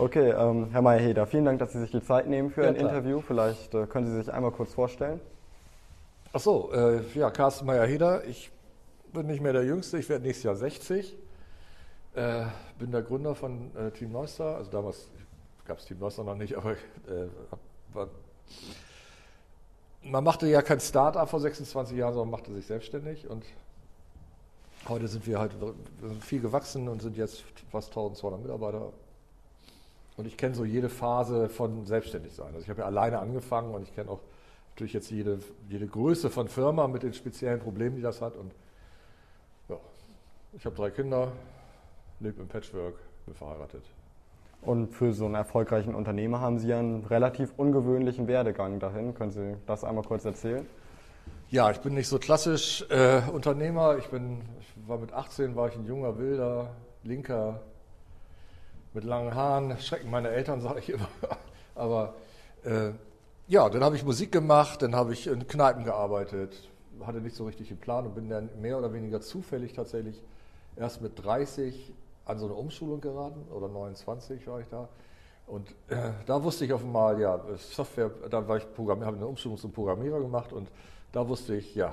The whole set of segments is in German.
Okay, ähm, Herr Meyer-Heder, vielen Dank, dass Sie sich die Zeit nehmen für Ja, ein klar. Interview. Vielleicht äh, können Sie sich einmal kurz vorstellen. Ach so, äh, ja, Carsten Meyer-Heder. Ich bin nicht mehr der Jüngste, ich werde nächstes Jahr 60. Äh, bin der Gründer von äh, Team Neustar. Also damals gab es Team Neustar noch nicht, aber äh, war, man machte ja kein Start-up vor 26 Jahren, sondern machte sich selbstständig. Und heute sind wir halt wir sind viel gewachsen und sind jetzt fast 1200 Mitarbeiter. Und ich kenne so jede Phase von Selbstständigsein. Also ich habe ja alleine angefangen und ich kenne auch natürlich jetzt jede, jede Größe von Firma mit den speziellen Problemen, die das hat. Und ja, ich habe drei Kinder, lebe im Patchwork, bin verheiratet. Und für so einen erfolgreichen Unternehmer haben Sie ja einen relativ ungewöhnlichen Werdegang dahin. Können Sie das einmal kurz erzählen? Ja, ich bin nicht so klassisch äh, Unternehmer. Ich bin, ich war mit 18 war ich ein junger Wilder, Linker, mit langen Haaren. Schrecken meine Eltern, sage ich immer. Aber äh, ja, dann habe ich Musik gemacht, dann habe ich in Kneipen gearbeitet, hatte nicht so richtig den Plan und bin dann mehr oder weniger zufällig tatsächlich erst mit 30 an so eine Umschulung geraten oder 29 war ich da. Und äh, da wusste ich auf einmal, ja, Software, da war ich Programmierer, habe eine Umschulung zum Programmierer gemacht und da wusste ich, ja,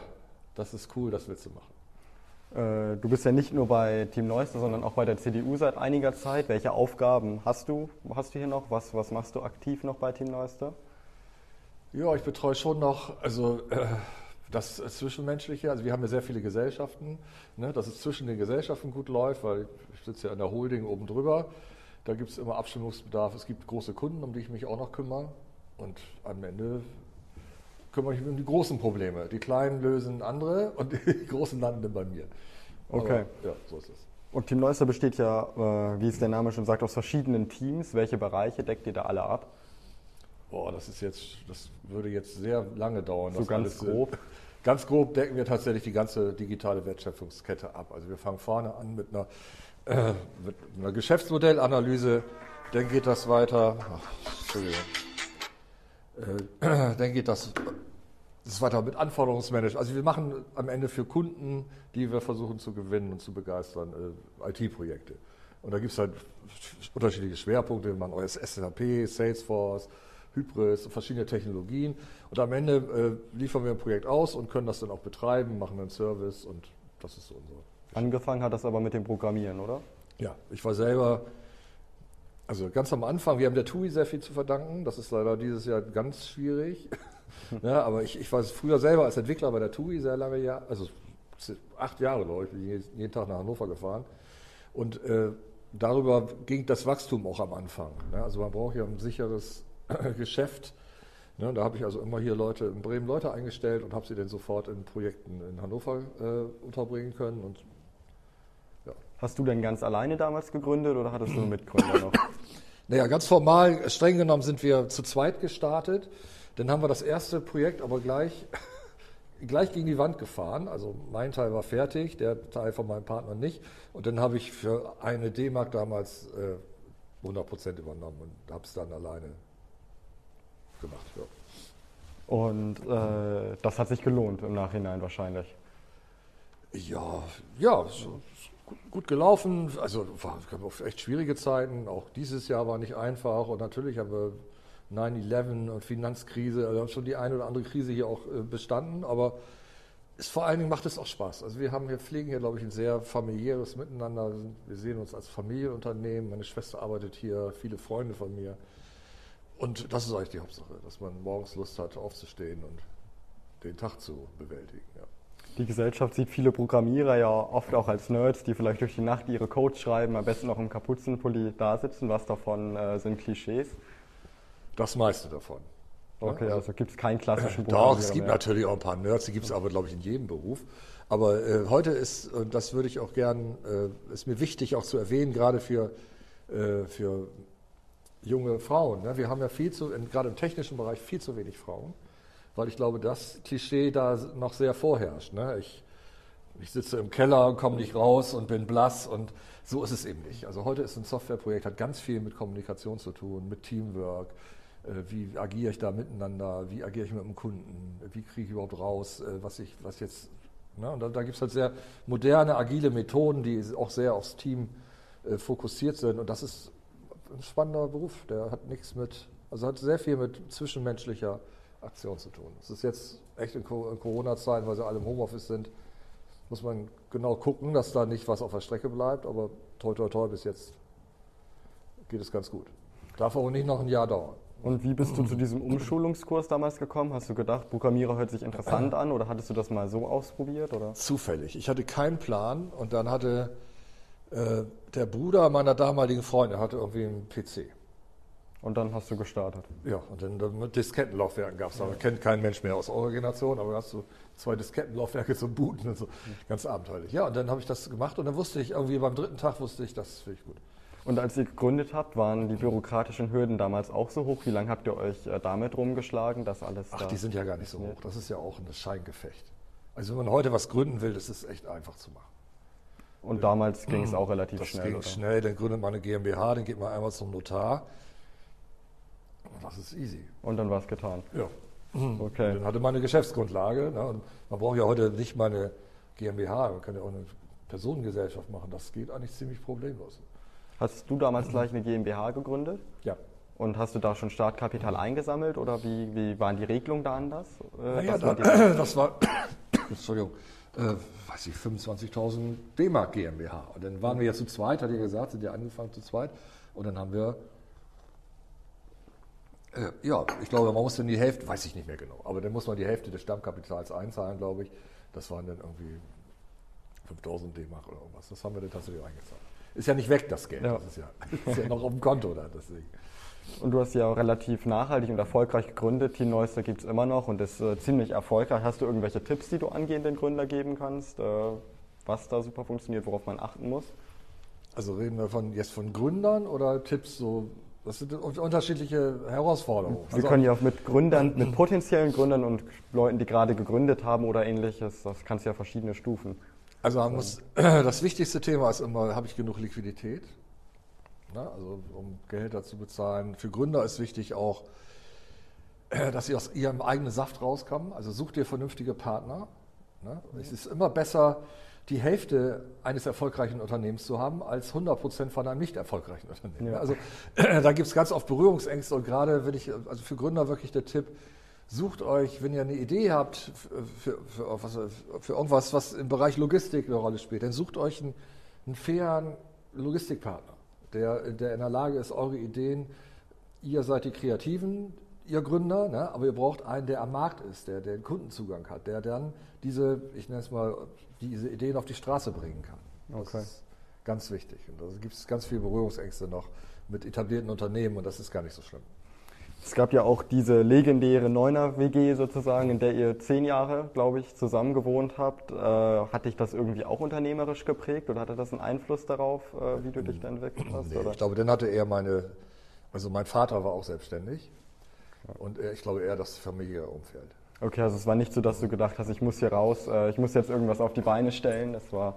das ist cool, das willst du machen. Äh, du bist ja nicht nur bei Team Neuster, sondern auch bei der CDU seit einiger Zeit. Welche Aufgaben hast du? Hast du hier noch? Was, was machst du aktiv noch bei Team Neuster? Ja, ich betreue schon noch, also äh, das Zwischenmenschliche. Also wir haben ja sehr viele Gesellschaften, ne, dass es zwischen den Gesellschaften gut läuft, weil ich sitze ja in der Holding oben drüber. Da gibt es immer Abstimmungsbedarf. Es gibt große Kunden, um die ich mich auch noch kümmere. Und am Ende kümmere ich mich um die großen Probleme. Die kleinen lösen andere und die großen landen dann bei mir. Okay. Aber, ja, so ist es. Und Team Neuster besteht ja, äh, wie es der Name schon sagt, aus verschiedenen Teams. Welche Bereiche deckt ihr da alle ab? Boah, das ist jetzt, das würde jetzt sehr lange dauern. So ganz äh, grob? Ganz grob decken wir tatsächlich die ganze digitale Wertschöpfungskette ab. Also wir fangen vorne an mit einer, äh, mit einer Geschäftsmodellanalyse, dann geht das weiter. Ach, Entschuldigung. Äh, dann geht das, das weiter mit Anforderungsmanagement. Also wir machen am Ende für Kunden, die wir versuchen zu gewinnen und zu begeistern, äh, IT-Projekte. Und da gibt es halt unterschiedliche Schwerpunkte. Wir machen SAP, Salesforce, Hybris, verschiedene Technologien. Und am Ende äh, liefern wir ein Projekt aus und können das dann auch betreiben, machen einen Service und das ist so unser. Angefangen hat das aber mit dem Programmieren, oder? Ja, ich war selber, also ganz am Anfang, wir haben der TUI sehr viel zu verdanken. Das ist leider dieses Jahr ganz schwierig. ja, aber ich, ich war früher selber als Entwickler bei der TUI sehr lange Jahre, also acht Jahre, glaube ich, bin jeden, jeden Tag nach Hannover gefahren. Und äh, darüber ging das Wachstum auch am Anfang. Ne? Also man braucht ja ein sicheres Geschäft. Ne? Da habe ich also immer hier Leute in Bremen Leute eingestellt und habe sie dann sofort in Projekten in Hannover äh, unterbringen können. Und Hast du denn ganz alleine damals gegründet oder hattest du einen Mitgründer noch? Naja, ganz formal, streng genommen sind wir zu zweit gestartet. Dann haben wir das erste Projekt aber gleich, gleich gegen die Wand gefahren. Also mein Teil war fertig, der Teil von meinem Partner nicht. Und dann habe ich für eine D-Mark damals äh, 100% übernommen und habe es dann alleine gemacht. Ja. Und äh, das hat sich gelohnt im Nachhinein wahrscheinlich. Ja, ja, ist gut, gelaufen. Also war auch echt schwierige Zeiten. Auch dieses Jahr war nicht einfach. Und natürlich haben wir 9-11 und Finanzkrise, also schon die eine oder andere Krise hier auch äh, bestanden. Aber es, vor allen Dingen macht es auch Spaß. Also wir haben hier, pflegen hier, glaube ich, ein sehr familiäres Miteinander. Wir sehen uns als Familienunternehmen. Meine Schwester arbeitet hier, viele Freunde von mir. Und das ist eigentlich die Hauptsache, dass man morgens Lust hat, aufzustehen und den Tag zu bewältigen. Ja. Die Gesellschaft sieht viele Programmierer ja oft auch als Nerds, die vielleicht durch die Nacht ihre Codes schreiben, am besten noch im Kapuzenpulli da sitzen. Was davon äh, sind Klischees? Das meiste davon. Okay, also gibt es keinen klassischen Doch, es gibt mehr. natürlich auch ein paar Nerds, die gibt es aber, glaube ich, in jedem Beruf. Aber äh, heute ist, und das würde ich auch gern, äh, ist mir wichtig auch zu erwähnen, gerade für, äh, für junge Frauen. Ne? Wir haben ja viel zu, gerade im technischen Bereich, viel zu wenig Frauen, weil ich glaube, das Klischee da noch sehr vorherrscht. Ne? Ich, ich sitze im Keller, komme nicht raus und bin blass und so ist es eben nicht. Also heute ist ein Softwareprojekt, hat ganz viel mit Kommunikation zu tun, mit Teamwork, äh, wie agiere ich da miteinander, wie agiere ich mit dem Kunden, wie kriege ich überhaupt raus, äh, was ich, was jetzt, ne? und da, da gibt es halt sehr moderne, agile Methoden, die auch sehr aufs Team äh, fokussiert sind und das ist ein spannender Beruf. Der hat nichts mit, also hat sehr viel mit zwischenmenschlicher Aktion zu tun. Es ist jetzt echt in Corona-Zeiten, weil sie alle im Homeoffice sind, muss man genau gucken, dass da nicht was auf der Strecke bleibt. Aber toi, toi, toi, bis jetzt geht es ganz gut. Darf auch nicht noch ein Jahr dauern. Und wie bist du zu diesem Umschulungskurs damals gekommen? Hast du gedacht, Programmierer hört sich interessant an oder hattest du das mal so ausprobiert? Oder? Zufällig. Ich hatte keinen Plan und dann hatte äh, der Bruder meiner damaligen Freundin hatte irgendwie einen PC. Und dann hast du gestartet. Ja, und dann mit Diskettenlaufwerken gab es. Aber kennt kein Mensch mehr aus eurer Generation, aber hast du zwei Diskettenlaufwerke zum Booten und so. Ganz abenteuerlich. Ja, und dann habe ich das gemacht und dann wusste ich irgendwie beim dritten Tag wusste ich, das finde ich gut. Und als ihr gegründet habt, waren die bürokratischen Hürden damals auch so hoch? Wie lange habt ihr euch äh, damit rumgeschlagen, dass alles Ach, da die sind ja gar nicht so hoch. Das ist ja auch ein Scheingefecht. Also wenn man heute was gründen will, das ist echt einfach zu machen. Und damals ging es auch relativ das schnell. Das ging oder? schnell, dann gründet man eine GmbH, dann geht man einmal zum Notar. Das ist easy. Und dann war es getan. Ja. Okay. Und dann hatte man eine Geschäftsgrundlage. Ne? Und man braucht ja heute nicht mal eine GmbH, man kann ja auch eine Personengesellschaft machen. Das geht eigentlich ziemlich problemlos. Hast du damals gleich eine GmbH gegründet? Ja. Und hast du da schon Startkapital eingesammelt oder wie, wie waren die Regelungen da anders? Äh, naja, da, das war, Entschuldigung, äh, weiß ich, 25.000 D-Mark GmbH. Und dann waren wir ja zu zweit, hat er gesagt, sind ja angefangen zu zweit. Und dann haben wir, ja, ich glaube, man muss dann die Hälfte, weiß ich nicht mehr genau, aber dann muss man die Hälfte des Stammkapitals einzahlen, glaube ich. Das waren dann irgendwie 5.000 D-Mark oder irgendwas. Das haben wir dann tatsächlich eingezahlt ist ja nicht weg, das Geld. Ja. Das ist ja, ist ja noch auf dem Konto da. Deswegen. Und du hast ja auch relativ nachhaltig und erfolgreich gegründet. Team Neuster gibt es immer noch und ist äh, ziemlich erfolgreich. Hast du irgendwelche Tipps, die du angehenden Gründer geben kannst, äh, was da super funktioniert, worauf man achten muss? Also reden wir von, jetzt von Gründern oder Tipps so? Das sind unterschiedliche Herausforderungen. Wir also, können ja auch mit Gründern, mit potenziellen Gründern und Leuten, die gerade gegründet haben oder ähnliches, das kannst ja verschiedene Stufen. Also man muss, das wichtigste Thema ist immer, habe ich genug Liquidität? Na, also um Gehälter zu bezahlen. Für Gründer ist wichtig auch, dass sie aus ihrem eigenen Saft rauskommen. Also such dir vernünftige Partner. Ne? Es ist immer besser, die Hälfte eines erfolgreichen Unternehmens zu haben, als 100 Prozent von einem nicht erfolgreichen Unternehmen. Ja. Also da gibt es ganz oft Berührungsängste und gerade wenn ich, also für Gründer wirklich der Tipp, sucht euch, wenn ihr eine Idee habt für, für, für, für, irgendwas, was im Bereich Logistik eine Rolle spielt, dann sucht euch einen, einen fairen Logistikpartner, der, der in der Lage ist, eure Ideen, ihr seid die Kreativen, ihr Gründer, ne, aber ihr braucht einen, der am Markt ist, der, der den Kundenzugang hat, der dann diese, ich nenne es mal, diese Ideen auf die Straße bringen kann. Okay. Das ist ganz wichtig. Und da gibt es ganz viele Berührungsängste noch mit etablierten Unternehmen und das ist gar nicht so schlimm. Es gab ja auch diese legendäre Neuner-WG sozusagen, in der ihr zehn Jahre, glaube ich, zusammen gewohnt habt. Äh, hat dich das irgendwie auch unternehmerisch geprägt oder hatte das einen Einfluss darauf, äh, wie du dich da entwickelt hast? Nee, ich glaube, dann hatte er meine, also mein Vater war auch selbstständig und er, ich glaube eher das Familienumfeld. Okay, also es war nicht so, dass du gedacht hast, ich muss hier raus, äh, ich muss jetzt irgendwas auf die Beine stellen. Das war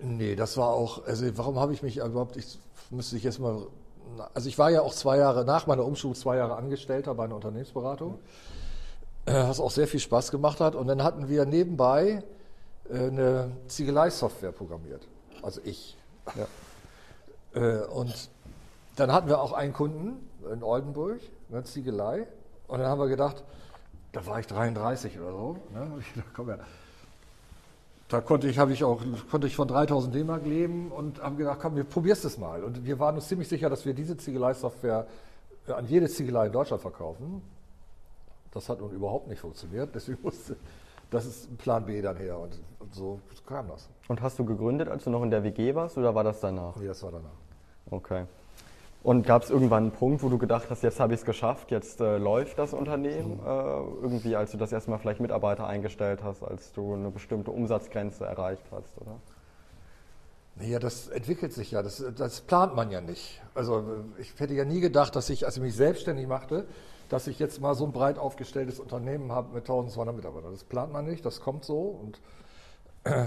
Nee, das war auch, also warum habe ich mich überhaupt, ich müsste ich jetzt mal also ich war ja auch zwei Jahre nach meiner Umschulung zwei Jahre Angestellter bei einer Unternehmensberatung, äh, was auch sehr viel Spaß gemacht hat. Und dann hatten wir nebenbei äh, eine Ziegelei-Software programmiert, also ich. Ja. Äh, und dann hatten wir auch einen Kunden in Oldenburg, eine Ziegelei. Und dann haben wir gedacht, da war ich 33 oder so. Ne? Ich dachte, komm her, da konnte ich, habe ich auch, konnte ich von 3000 D-Mark leben und haben gedacht, komm, wir probierst es mal. Und wir waren uns ziemlich sicher, dass wir diese Ziegelei-Software äh, an jede Ziegelei in Deutschland verkaufen. Das hat nun überhaupt nicht funktioniert. Deswegen musste, das ist Plan B dann her und, und so kam das. Und hast du gegründet, als du noch in der WG warst oder war das danach? Nee, das war danach. Okay. Und gab es irgendwann einen Punkt, wo du gedacht hast, jetzt habe ich es geschafft, jetzt äh, läuft das Unternehmen? Mhm. Äh, irgendwie, als du das erstmal vielleicht Mitarbeiter eingestellt hast, als du eine bestimmte Umsatzgrenze erreicht hast, oder? Naja, das entwickelt sich ja, das, das plant man ja nicht. Also ich hätte ja nie gedacht, dass ich, als ich mich selbstständig machte, dass ich jetzt mal so ein breit aufgestelltes Unternehmen habe mit 1200 Mitarbeitern. Das plant man nicht, das kommt so und äh,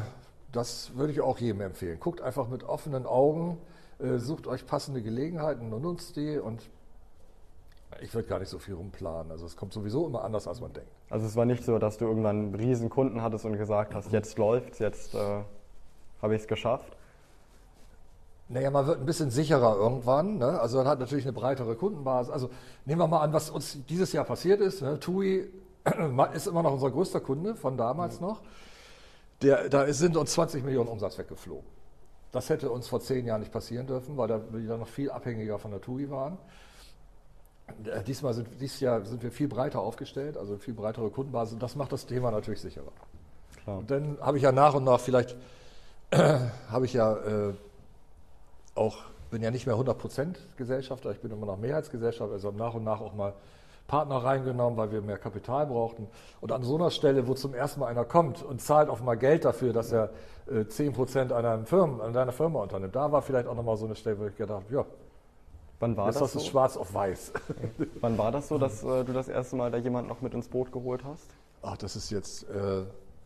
das würde ich auch jedem empfehlen. Guckt einfach mit offenen Augen äh, sucht euch passende Gelegenheiten und nutzt die und ich würde gar nicht so viel rumplanen. Also es kommt sowieso immer anders, als man denkt. Also es war nicht so, dass du irgendwann einen riesen Kunden hattest und gesagt hast, jetzt läuft's, jetzt äh, habe ich es geschafft? Naja, man wird ein bisschen sicherer irgendwann. Ne? Also man hat natürlich eine breitere Kundenbasis. Also nehmen wir mal an, was uns dieses Jahr passiert ist. Ne? TUI ist immer noch unser größter Kunde von damals mhm. noch. Der, da sind uns 20 Millionen Umsatz weggeflogen. Das hätte uns vor zehn Jahren nicht passieren dürfen, weil da wir noch viel abhängiger von der TUI waren. Äh, diesmal sind, dieses Jahr sind wir viel breiter aufgestellt, also viel breitere Kundenbasis. Und das macht das Thema natürlich sicherer. Klar. Und dann habe ich ja nach und nach vielleicht, äh, habe ich ja äh, auch, bin ja nicht mehr 100% Gesellschafter, ich bin immer noch Mehrheitsgesellschafter, also nach und nach auch mal Partner reingenommen, weil wir mehr Kapital brauchten. Und an so einer Stelle, wo zum ersten Mal einer kommt und zahlt auf mal Geld dafür, dass er äh, 10% an, einem Firmen, an deiner Firma unternimmt, da war vielleicht auch nochmal so eine Stelle, wo ich gedacht habe, ja, Wann war Jetzt das, das so? schwarz auf weiß. Wann war das so, dass äh, du das erste Mal da jemand noch mit ins Boot geholt hast? Ach, das ist jetzt äh,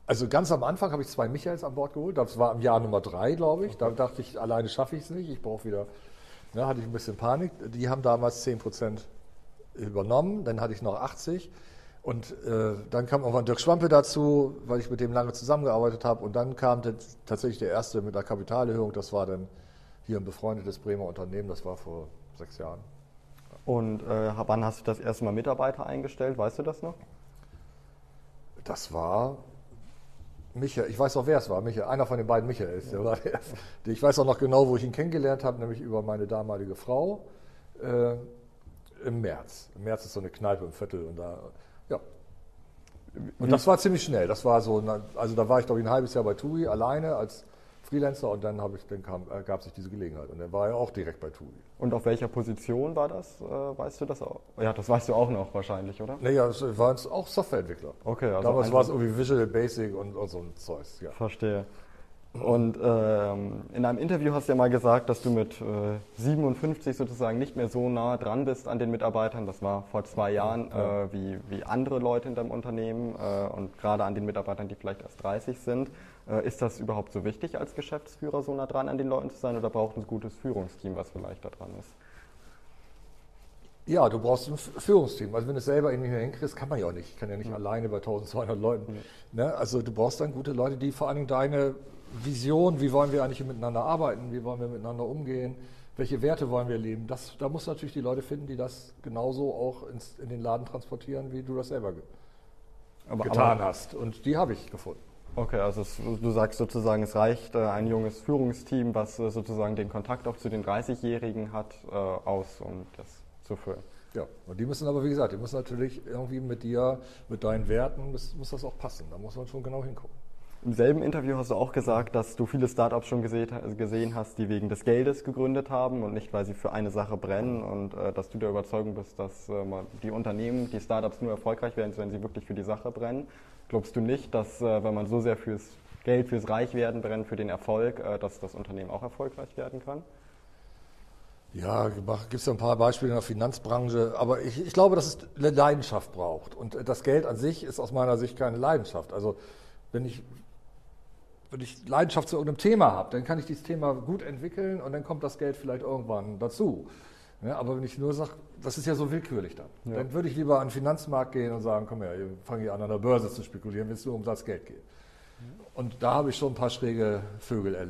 also ganz am Anfang habe ich zwei Michaels an Bord geholt. Das war im Jahr Nummer drei, glaube ich. Da dachte ich, alleine schaffe ich es nicht. Ich brauche wieder, ne, hatte ich ein bisschen Panik. Die haben damals 10 Prozent übernommen. Dann hatte ich noch 80. Und äh, dann kam irgendwann Dirk Schwampe dazu, weil ich mit dem lange zusammengearbeitet habe. Und dann kam tatsächlich der erste mit der Kapitalerhöhung. Das war dann hier ein befreundetes Bremer Unternehmen. Das war vor sechs Jahren. Und äh, wann hast du das erste Mal Mitarbeiter eingestellt? Weißt du das noch? Das war Michael, ich weiß auch, wer es war, Michael, einer von den beiden Michaels. Der war der, ich weiß auch noch genau, wo ich ihn kennengelernt habe, nämlich über meine damalige Frau äh, im März. Im März ist so eine Kneipe im Viertel und da, ja. Und das war ziemlich schnell. Das war so, also da war ich glaube ich ein halbes Jahr bei TUI alleine als Freelancer und dann, ich, dann kam, äh, gab sich diese Gelegenheit und dann war er auch direkt bei TUI. Und auf welcher Position war das? Äh, weißt du das auch? Ja, das weißt du auch noch wahrscheinlich, oder? Naja, es waren auch Softwareentwickler. Okay, also Damals war es irgendwie Visual Basic und, und so ein Zeugs. Ja. Verstehe. Und ähm, in einem Interview hast du ja mal gesagt, dass du mit äh, 57 sozusagen nicht mehr so nah dran bist an den Mitarbeitern. Das war vor zwei Jahren ja. äh, wie, wie andere Leute in deinem Unternehmen äh, und gerade an den Mitarbeitern, die vielleicht erst 30 sind. Äh, ist das überhaupt so wichtig als Geschäftsführer, so nah dran an den Leuten zu sein oder braucht ein gutes Führungsteam, was vielleicht da dran ist? Ja, du brauchst ein Führungsteam. Also wenn du es selber irgendwie hinkriegst, kann man ja auch nicht. Ich kann ja nicht mhm. alleine bei 1200 Leuten. Mhm. Ne? Also du brauchst dann gute Leute, die vor allen Dingen deine Vision, wie wollen wir eigentlich miteinander arbeiten, wie wollen wir miteinander umgehen, welche Werte wollen wir leben, das, da musst du natürlich die Leute finden, die das genauso auch ins, in den Laden transportieren, wie du das selber aber, getan aber, hast. Und die habe ich gefunden. Okay, also es, du sagst sozusagen, es reicht äh, ein junges Führungsteam, was äh, sozusagen den Kontakt auch zu den 30-Jährigen hat, äh, aus, um das zu führen. Ja, und die müssen aber, wie gesagt, die müssen natürlich irgendwie mit dir, mit deinen Werten, muss, muss das auch passen. Da muss man schon genau hingucken. Im selben Interview hast du auch gesagt, dass du viele Startups schon gesehen hast, die wegen des Geldes gegründet haben und nicht, weil sie für eine Sache brennen und äh, dass du der Überzeugung bist, dass äh, die Unternehmen, die Startups nur erfolgreich werden, wenn sie wirklich für die Sache brennen. Glaubst du nicht, dass äh, wenn man so sehr fürs Geld, fürs Reichwerden brennt, für den Erfolg, äh, dass das Unternehmen auch erfolgreich werden kann? Ja, gibt es ja ein paar Beispiele in der Finanzbranche, aber ich, ich glaube, dass es eine Leidenschaft braucht. Und das Geld an sich ist aus meiner Sicht keine Leidenschaft. Also wenn ich wenn ich Leidenschaft zu irgendeinem Thema habe, dann kann ich dieses Thema gut entwickeln und dann kommt das Geld vielleicht irgendwann dazu. Ja, aber wenn ich nur sage, das ist ja so willkürlich dann, ja. dann würde ich lieber an den Finanzmarkt gehen und sagen, komm her, fange hier an, an der Börse zu spekulieren, wenn es nur um das Geld geht. Und da habe ich schon ein paar schräge Vögel äh,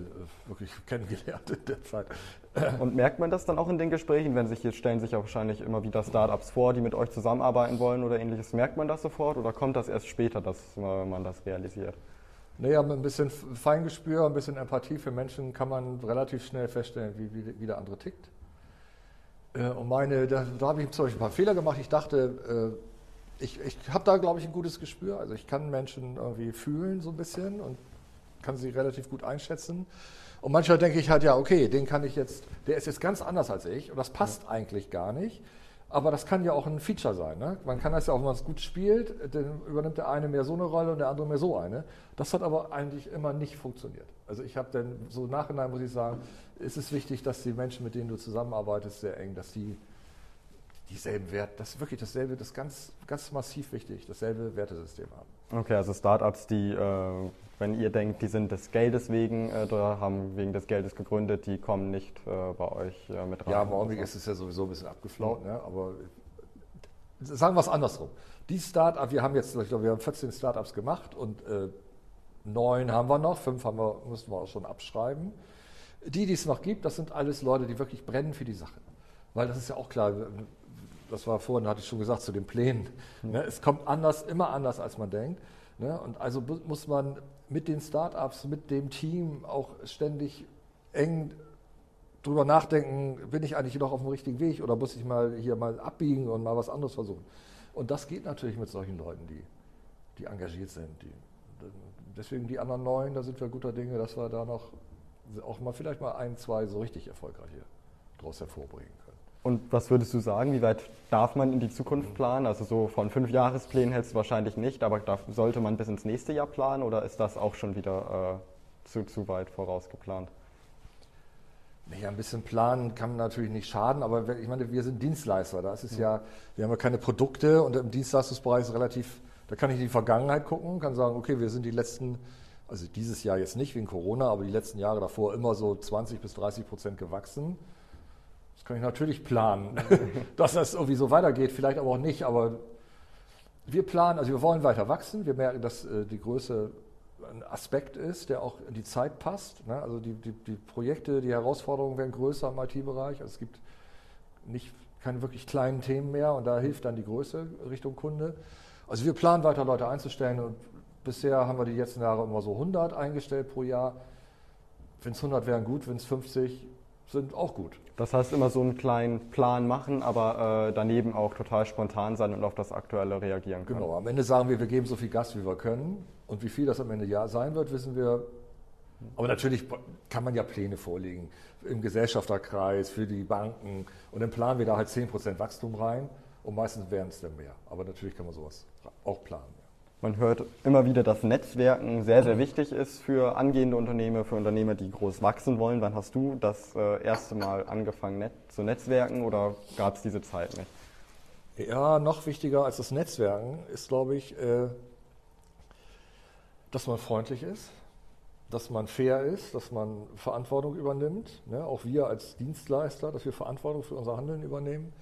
wirklich kennengelernt in der Zeit. Und merkt man das dann auch in den Gesprächen, wenn sich jetzt stellen sich ja wahrscheinlich immer wieder Startups vor, die mit euch zusammenarbeiten wollen oder ähnliches. Merkt man das sofort oder kommt das erst später, dass man das realisiert? Naja, mit ein bisschen Feingespür, ein bisschen Empathie für Menschen kann man relativ schnell feststellen, wie, wie, wie der andere tickt. Äh, und meine, da, da habe ich zum Beispiel ein paar Fehler gemacht. Ich dachte, äh, ich, ich habe da, glaube ich, ein gutes Gespür. Also ich kann Menschen irgendwie fühlen so ein bisschen und kann sie relativ gut einschätzen. Und manchmal denke ich halt, ja, okay, den kann ich jetzt, der ist jetzt ganz anders als ich und das passt ja. eigentlich gar nicht. Aber das kann ja auch ein Feature sein. Ne? Man kann das ja auch, wenn man es gut spielt, dann übernimmt der eine mehr so eine Rolle und der andere mehr so eine. Das hat aber eigentlich immer nicht funktioniert. Also ich habe dann so nachhinein, muss ich sagen, ist es wichtig, dass die Menschen, mit denen du zusammenarbeitest, sehr eng, dass die dieselben Werte, das ist wirklich dasselbe, das ist ganz, ganz massiv wichtig, dasselbe Wertesystem haben. Okay, also Startups, die, äh, wenn ihr denkt, die sind des Geldes wegen äh, oder haben wegen des Geldes gegründet, die kommen nicht äh, bei euch äh, mit rein. Ja, im Augenblick ist es ja sowieso ein bisschen abgeflaut, mhm. ne? aber sagen wir es andersrum. Die Startup, wir haben jetzt, ich glaube, wir haben 14 Startups gemacht und äh, neun haben wir noch, fünf haben wir, müssen wir auch schon abschreiben. Die, die es noch gibt, das sind alles Leute, die wirklich brennen für die Sache. Weil das ist ja auch klar, das war vorhin, hatte ich schon gesagt, zu den Plänen. Ne? Es kommt anders, immer anders, als man denkt. Ne? Und also muss man mit den Startups, mit dem Team auch ständig eng drüber nachdenken, bin ich eigentlich noch auf dem richtigen Weg oder muss ich mal hier mal abbiegen und mal was anderes versuchen. Und das geht natürlich mit solchen Leuten, die, die engagiert sind. Die, deswegen die anderen neun, da sind wir guter Dinge, dass wir da noch auch mal vielleicht mal ein, zwei so richtig erfolgreiche daraus hervorbringen. Und was würdest du sagen, wie weit darf man in die Zukunft planen? Also so von fünf Jahresplänen hältst du wahrscheinlich nicht, aber darf, sollte man bis ins nächste Jahr planen oder ist das auch schon wieder äh, zu, zu weit vorausgeplant? Ja, ein bisschen planen kann natürlich nicht schaden, aber ich meine, wir sind Dienstleister. Da ist es ja, wir haben ja keine Produkte und im Dienstleistungsbereich ist relativ, da kann ich in die Vergangenheit gucken, kann sagen, okay, wir sind die letzten, also dieses Jahr jetzt nicht wegen Corona, aber die letzten Jahre davor immer so 20 bis 30 Prozent gewachsen. Kann ich natürlich planen, dass das irgendwie so weitergeht, vielleicht aber auch nicht, aber wir planen, also wir wollen weiter wachsen. Wir merken, dass äh, die Größe ein Aspekt ist, der auch in die Zeit passt. Ne? Also die, die, die, Projekte, die Herausforderungen werden größer im IT-Bereich. Also es gibt nicht, keine wirklich kleinen Themen mehr und da hilft dann die Größe Richtung Kunde. Also wir planen weiter Leute einzustellen und bisher haben wir die letzten Jahre immer so 100 eingestellt pro Jahr. Wenn es 100 wären gut, wenn es 50 sind auch gut. Das heißt immer so einen kleinen Plan machen, aber äh, daneben auch total spontan sein und auf das Aktuelle reagieren können. Genau, am Ende sagen wir, wir geben so viel Gas, wie wir können. Und wie viel das am Ende ja sein wird, wissen wir. Aber natürlich kann man ja Pläne vorlegen im Gesellschafterkreis, für die Banken. Und dann planen wir da halt 10% Wachstum rein. Und meistens wären es dann mehr. Aber natürlich kann man sowas auch planen. Man hört immer wieder, dass Netzwerken sehr, sehr wichtig ist für angehende Unternehmer, für Unternehmer, die groß wachsen wollen. Wann hast du das äh, erste Mal angefangen zu netzwerken oder gab es diese Zeit nicht? Ja, noch wichtiger als das Netzwerken ist, glaube ich, äh, dass man freundlich ist, dass man fair ist, dass man Verantwortung übernimmt. Ne? Auch wir als Dienstleister, dass wir Verantwortung für unser Handeln übernehmen.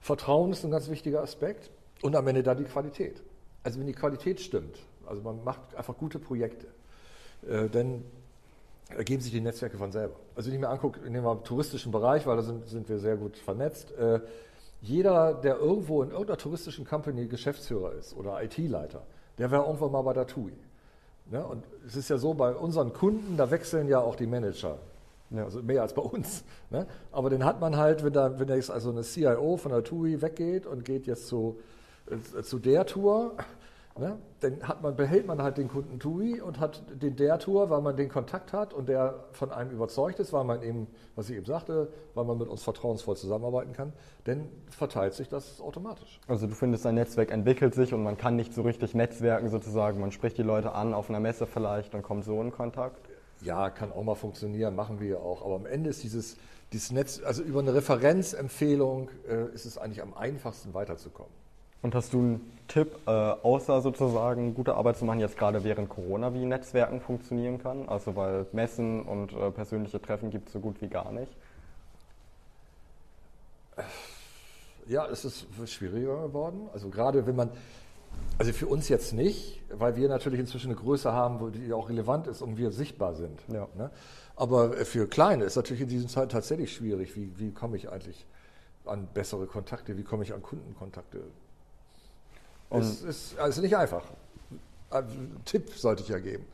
Vertrauen ist ein ganz wichtiger Aspekt und am Ende da die Qualität. Also wenn die Qualität stimmt, also man macht einfach gute Projekte, äh, dann ergeben sich die Netzwerke von selber. Also wenn ich mir angucke, nehmen wir den touristischen Bereich, weil da sind, sind wir sehr gut vernetzt. Äh, jeder, der irgendwo in irgendeiner touristischen Company Geschäftsführer ist oder IT-Leiter, der wäre irgendwann mal bei der TUI. Ja, und es ist ja so, bei unseren Kunden, da wechseln ja auch die Manager. Ja. Also mehr als bei uns. Ne? Aber den hat man halt, wenn, da, wenn jetzt also eine CIO von der TUI weggeht und geht jetzt zu zu der Tour, ne, dann hat man, behält man halt den Kunden TUI und hat den der Tour, weil man den Kontakt hat und der von einem überzeugt ist, weil man eben, was ich eben sagte, weil man mit uns vertrauensvoll zusammenarbeiten kann, dann verteilt sich das automatisch. Also du findest, ein Netzwerk entwickelt sich und man kann nicht so richtig netzwerken sozusagen. Man spricht die Leute an auf einer Messe vielleicht und kommt so in Kontakt. Ja, kann auch mal funktionieren, machen wir ja auch. Aber am Ende ist dieses, dieses Netz, also über eine Referenzempfehlung äh, ist es eigentlich am einfachsten weiterzukommen. Und hast du einen Tipp, äh, außer sozusagen gute Arbeit zu machen, jetzt gerade während Corona, wie Netzwerken funktionieren kann? Also weil Messen und äh, persönliche Treffen gibt es so gut wie gar nicht. Ja, es ist schwieriger geworden. Also gerade wenn man, also für uns jetzt nicht, weil wir natürlich inzwischen eine Größe haben, die auch relevant ist und wir sichtbar sind. Ja. Ne? Aber für Kleine ist natürlich in diesen Zeiten tatsächlich schwierig. Wie, wie komme ich eigentlich an bessere Kontakte? Wie komme ich an Kundenkontakte? Und es ist also nicht einfach. Ein Tipp sollte ich ja geben.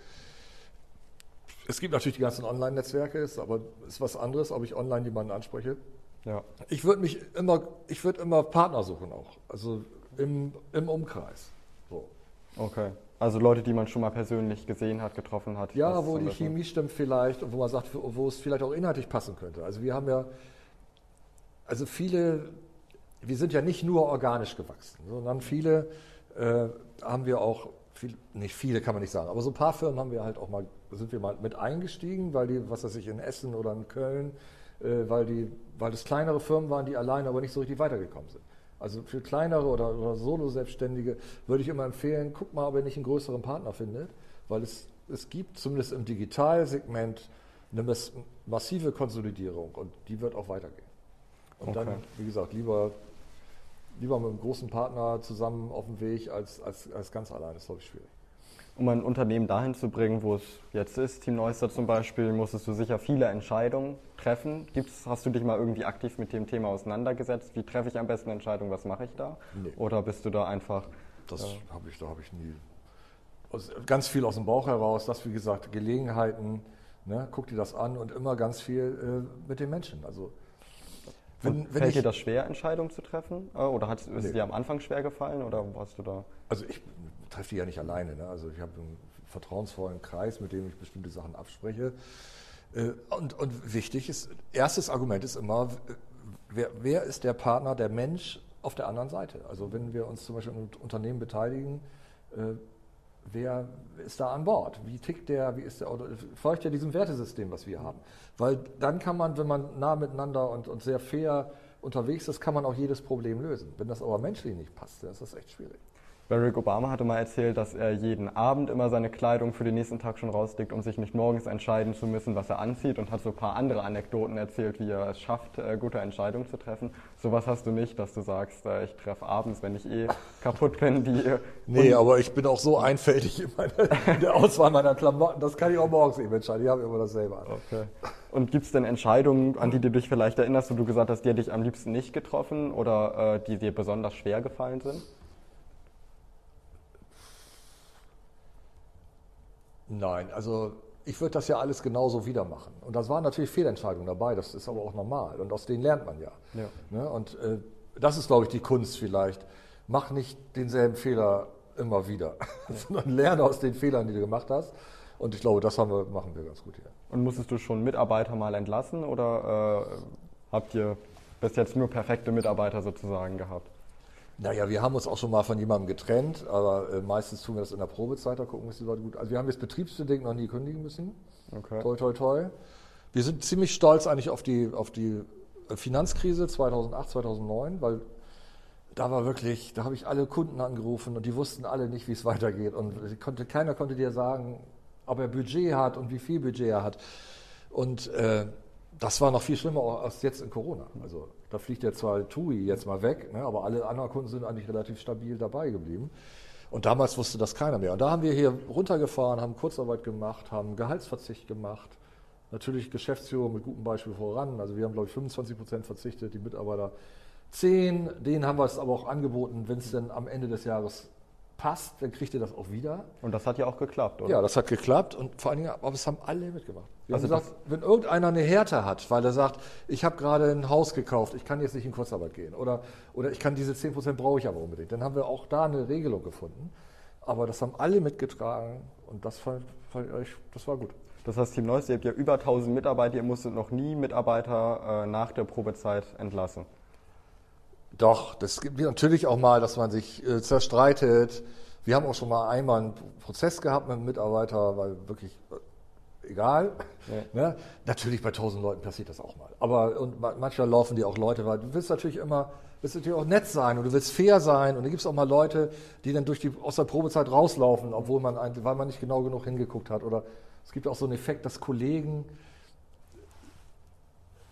Es gibt natürlich die ganzen Online-Netzwerke, aber es ist was anderes, ob ich online jemanden anspreche. Ja. Ich würde mich immer, ich würde immer Partner suchen auch, also im, im Umkreis. So. Okay. Also Leute, die man schon mal persönlich gesehen hat, getroffen hat. Ja, wo die Chemie stimmt vielleicht und wo man sagt, wo es vielleicht auch inhaltlich passen könnte. Also wir haben ja, also viele wir sind ja nicht nur organisch gewachsen, sondern viele äh, haben wir auch, viel, nicht viele kann man nicht sagen, aber so ein paar Firmen haben wir halt auch mal, sind wir mal mit eingestiegen, weil die, was weiß ich, in Essen oder in Köln, äh, weil, die, weil das kleinere Firmen waren, die alleine aber nicht so richtig weitergekommen sind. Also für kleinere oder, oder Solo-Selbstständige würde ich immer empfehlen, guck mal, ob ihr nicht einen größeren Partner findet, weil es, es gibt zumindest im Digitalsegment eine massive Konsolidierung und die wird auch weitergehen. Und okay. dann, wie gesagt, lieber lieber mit einem großen Partner zusammen auf dem Weg als, als, als ganz allein. Das ist, glaube ich, schwierig. Um ein Unternehmen dahin zu bringen, wo es jetzt ist, Team Neuster zum Beispiel, musstest du sicher viele Entscheidungen treffen. Gibt's, hast du dich mal irgendwie aktiv mit dem Thema auseinandergesetzt? Wie treffe ich am besten Entscheidungen? Was mache ich da? Nee. Oder bist du da einfach Das habe ich, da habe ich nie. Aus, ganz viel aus dem Bauch heraus, das wie gesagt, Gelegenheiten, ne, guck dir das an und immer ganz viel äh, mit den Menschen. Also wenn, wenn fällt dir das schwer, Entscheidungen zu treffen? Äh, Oder hat, ist es Nee. dir am Anfang schwer gefallen? Oder warst du da? Also ich treffe die ja nicht alleine. Ne? Also ich habe einen vertrauensvollen Kreis, mit dem ich bestimmte Sachen abspreche. Äh, Und, und wichtig ist, erstes Argument ist immer, wer, wer ist der Partner, der Mensch auf der anderen Seite? Also wenn wir uns zum Beispiel an Unternehmen beteiligen, äh, wer ist da an Bord? Wie tickt der? Wie ist der? Oder folgt ja diesem Wertesystem, was wir haben? Weil dann kann man, wenn man nah miteinander und, und sehr fair unterwegs ist, kann man auch jedes Problem lösen. Wenn das aber menschlich nicht passt, dann ist das echt schwierig. Barack Obama hatte mal erzählt, dass er jeden Abend immer seine Kleidung für den nächsten Tag schon rauslegt, um sich nicht morgens entscheiden zu müssen, was er anzieht und hat so ein paar andere Anekdoten erzählt, wie er es schafft, äh, gute Entscheidungen zu treffen. Sowas hast du nicht, dass du sagst, äh, ich treffe abends, wenn ich eh kaputt bin, die Nee, aber ich bin auch so einfältig in, meiner, in der Auswahl meiner Klamotten, das kann ich auch morgens eben entscheiden. Ich habe immer dasselbe an. Okay. Und gibt es denn Entscheidungen, an die du dich vielleicht erinnerst, wo du gesagt hast, die hätte ich am liebsten nicht getroffen oder äh, die dir besonders schwer gefallen sind? Nein, also ich würde das ja alles genauso wieder machen. Und da waren natürlich Fehlentscheidungen dabei, das ist aber auch normal. Und aus denen lernt man ja. Ja. Ne? Und äh, das ist, glaube ich, die Kunst vielleicht. Mach nicht denselben Fehler immer wieder, sondern lerne aus den Fehlern, die du gemacht hast. Und ich glaube, das haben wir, machen wir ganz gut hier. Und musstest du schon Mitarbeiter mal entlassen oder äh, habt ihr bis jetzt nur perfekte Mitarbeiter sozusagen gehabt? Naja, wir haben uns auch schon mal von jemandem getrennt, aber äh, meistens tun wir das in der Probezeit, da gucken wir, dass die Leute gut. Also wir haben jetzt betriebsbedingt noch nie kündigen müssen. Okay. Toi, toi, toi. Wir sind ziemlich stolz eigentlich auf die, auf die Finanzkrise 2008, 2009, weil da war wirklich, da habe ich alle Kunden angerufen und die wussten alle nicht, wie es weitergeht. Und konnte, keiner konnte dir sagen, ob er Budget hat und wie viel Budget er hat. Und äh, das war noch viel schlimmer als jetzt in Corona. Also da fliegt ja zwar TUI jetzt mal weg, ne, aber alle anderen Kunden sind eigentlich relativ stabil dabei geblieben. Und damals wusste das keiner mehr. Und da haben wir hier runtergefahren, haben Kurzarbeit gemacht, haben Gehaltsverzicht gemacht. Natürlich Geschäftsführung mit gutem Beispiel voran. Also wir haben, glaube ich, 25 Prozent verzichtet, die Mitarbeiter 10. Denen haben wir es aber auch angeboten, wenn es denn am Ende des Jahres passt, dann kriegt ihr das auch wieder. Und das hat ja auch geklappt, oder? Ja, das hat geklappt und vor allen Dingen, aber es haben alle mitgemacht. Wir Also haben gesagt, wenn irgendeiner eine Härte hat, weil er sagt, ich habe gerade ein Haus gekauft, ich kann jetzt nicht in Kurzarbeit gehen oder, oder ich kann diese 10% brauche ich aber unbedingt, dann haben wir auch da eine Regelung gefunden. Aber das haben alle mitgetragen und das, fand, fand ich, das war gut. Das heißt, Team Neuss, ihr habt ja über 1000 Mitarbeiter, ihr musstet noch nie Mitarbeiter äh, nach der Probezeit entlassen. Doch, das gibt natürlich auch mal, dass man sich äh, zerstreitet. Wir haben auch schon mal einmal einen Prozess gehabt mit einem Mitarbeiter, weil wirklich äh, egal. Ne? Natürlich bei tausend Leuten passiert das auch mal. Aber und ma- manchmal laufen dir auch Leute, weil du willst natürlich immer, willst natürlich auch nett sein und du willst fair sein. Und dann gibt es auch mal Leute, die dann durch die aus der Probezeit rauslaufen, obwohl man ein- weil man nicht genau genug hingeguckt hat. Oder es gibt auch so einen Effekt, dass Kollegen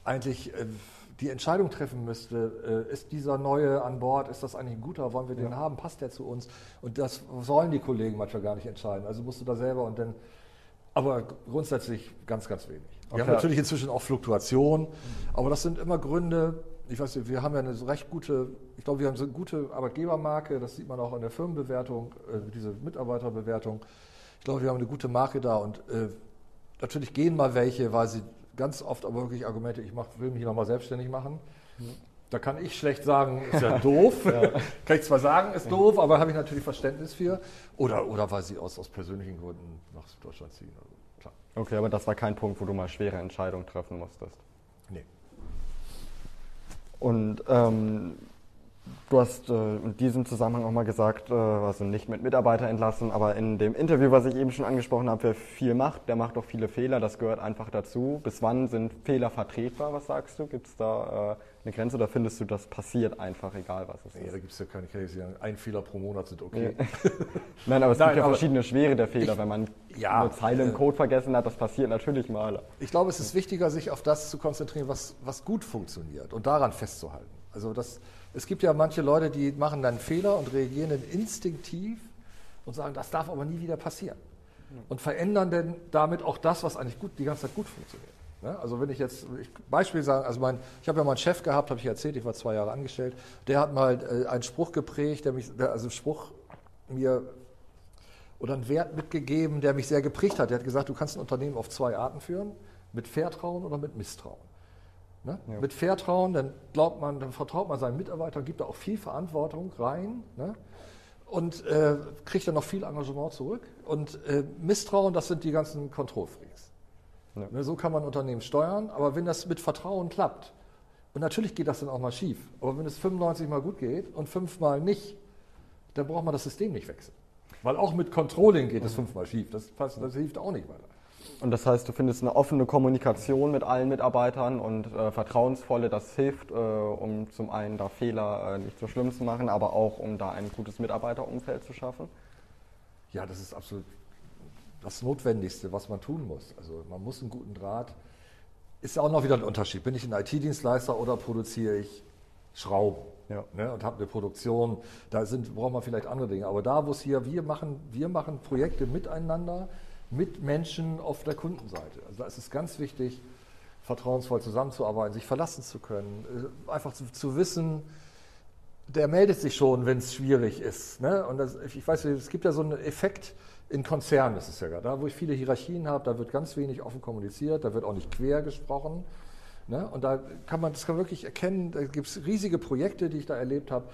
eigentlich äh, die Entscheidung treffen müsste, äh, ist dieser Neue an Bord, ist das eigentlich ein guter, wollen wir den haben, passt der zu uns? Und das sollen die Kollegen manchmal gar nicht entscheiden. Also musst du da selber und dann, aber grundsätzlich ganz, ganz wenig. Wir haben Okay. natürlich inzwischen auch Fluktuation, aber das sind immer Gründe, ich weiß nicht, wir haben ja eine recht gute, ich glaube, wir haben so eine gute Arbeitgebermarke, das sieht man auch in der Firmenbewertung, äh, diese Mitarbeiterbewertung. Ich glaube, wir haben eine gute Marke da und äh, natürlich gehen mal welche, weil sie ganz oft aber wirklich Argumente, ich mach, will mich hier nochmal selbstständig machen. Da kann ich schlecht sagen, ist ja doof. kann ich zwar sagen, ist doof, aber habe ich natürlich Verständnis für. Oder, oder weil sie aus, aus persönlichen Gründen nach Deutschland ziehen. Also, klar. Okay, aber das war kein Punkt, wo du mal schwere Entscheidungen treffen musstest. Nee. Und ähm, du hast äh, in diesem Zusammenhang auch mal gesagt, äh, also nicht mit Mitarbeiter entlassen, aber in dem Interview, was ich eben schon angesprochen habe, wer viel macht, der macht auch viele Fehler, das gehört einfach dazu. Bis wann sind Fehler vertretbar, was sagst du? Gibt es da äh, eine Grenze oder findest du, das passiert einfach, egal was es Nee, ist? da gibt es ja keine sagen, Ein Fehler pro Monat sind okay. Nein, aber es Nein, gibt ja verschiedene Schwere der Fehler, wenn man Ja, eine Zeile im Code vergessen hat, das passiert natürlich mal. Ich glaube, es ist wichtiger, sich auf das zu konzentrieren, was, was gut funktioniert und daran festzuhalten. Also das, es gibt ja manche Leute, die machen dann Fehler und reagieren dann instinktiv und sagen, das darf aber nie wieder passieren. Und verändern denn damit auch das, was eigentlich gut, die ganze Zeit gut funktioniert. Ne? Also wenn ich jetzt, ich, Beispiel sagen, also mein, ich habe ja mal einen Chef gehabt, habe ich erzählt, ich war zwei Jahre angestellt, der hat mal äh, einen Spruch geprägt, der mich, der, also Spruch mir oder einen Wert mitgegeben, der mich sehr geprägt hat. Der hat gesagt, du kannst ein Unternehmen auf zwei Arten führen, mit Vertrauen oder mit Misstrauen. Ne? Ja. Mit Vertrauen, dann glaubt man, dann vertraut man seinen Mitarbeitern, gibt da auch viel Verantwortung rein ne? und äh, kriegt dann noch viel Engagement zurück. Und äh, Misstrauen, das sind die ganzen Kontrollfreaks. Ja. Ne, so kann man Unternehmen steuern, aber wenn das mit Vertrauen klappt, und natürlich geht das dann auch mal schief, aber wenn es 95 Mal gut geht und fünfmal nicht, dann braucht man das System nicht wechseln. Weil auch mit Controlling geht es fünfmal schief. Das, das hilft auch nicht weiter. Und das heißt, du findest eine offene Kommunikation mit allen Mitarbeitern und äh, vertrauensvolle, das hilft, äh, um zum einen da Fehler äh, nicht so schlimm zu machen, aber auch um da ein gutes Mitarbeiterumfeld zu schaffen? Ja, das ist absolut das Notwendigste, was man tun muss. Also man muss einen guten Draht. Ist ja auch noch wieder ein Unterschied. Bin ich ein IT-Dienstleister oder produziere ich Schrauben? Ja. Ne, und habe eine Produktion, da sind, braucht man vielleicht andere Dinge. Aber da, wo es hier, wir machen, wir machen Projekte miteinander, mit Menschen auf der Kundenseite. Also da ist es ganz wichtig, vertrauensvoll zusammenzuarbeiten, sich verlassen zu können, äh, einfach zu, zu wissen, der meldet sich schon, wenn es schwierig ist. Ne? Und das, ich weiß, es gibt ja so einen Effekt in Konzernen, das ist ja da, wo ich viele Hierarchien habe, da wird ganz wenig offen kommuniziert, da wird auch nicht quer gesprochen. Ne? Und da kann man, das kann wirklich erkennen, da gibt es riesige Projekte, die ich da erlebt habe.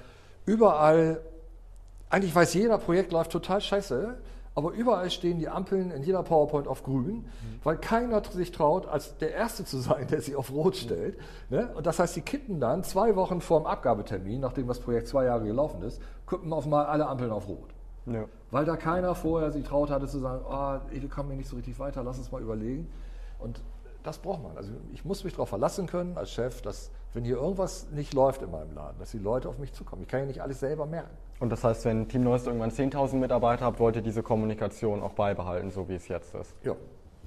Überall, eigentlich weiß jeder, Projekt läuft total scheiße, aber überall stehen die Ampeln in jeder PowerPoint auf grün, mhm. weil keiner sich traut, als der Erste zu sein, der sie auf rot stellt. Ne? Und das heißt, sie kippen dann zwei Wochen vor dem Abgabetermin, nachdem das Projekt zwei Jahre gelaufen ist, kippen auf mal alle Ampeln auf rot. Ja. Weil da keiner vorher sich traut hatte zu sagen, oh, wir kommen hier nicht so richtig weiter, lass uns mal überlegen. Und das braucht man. Also ich muss mich darauf verlassen können als Chef, dass wenn hier irgendwas nicht läuft in meinem Laden, dass die Leute auf mich zukommen. Ich kann ja nicht alles selber merken. Und das heißt, wenn Team Neues irgendwann 10.000 Mitarbeiter habt, wollt ihr diese Kommunikation auch beibehalten, so wie es jetzt ist? Ja.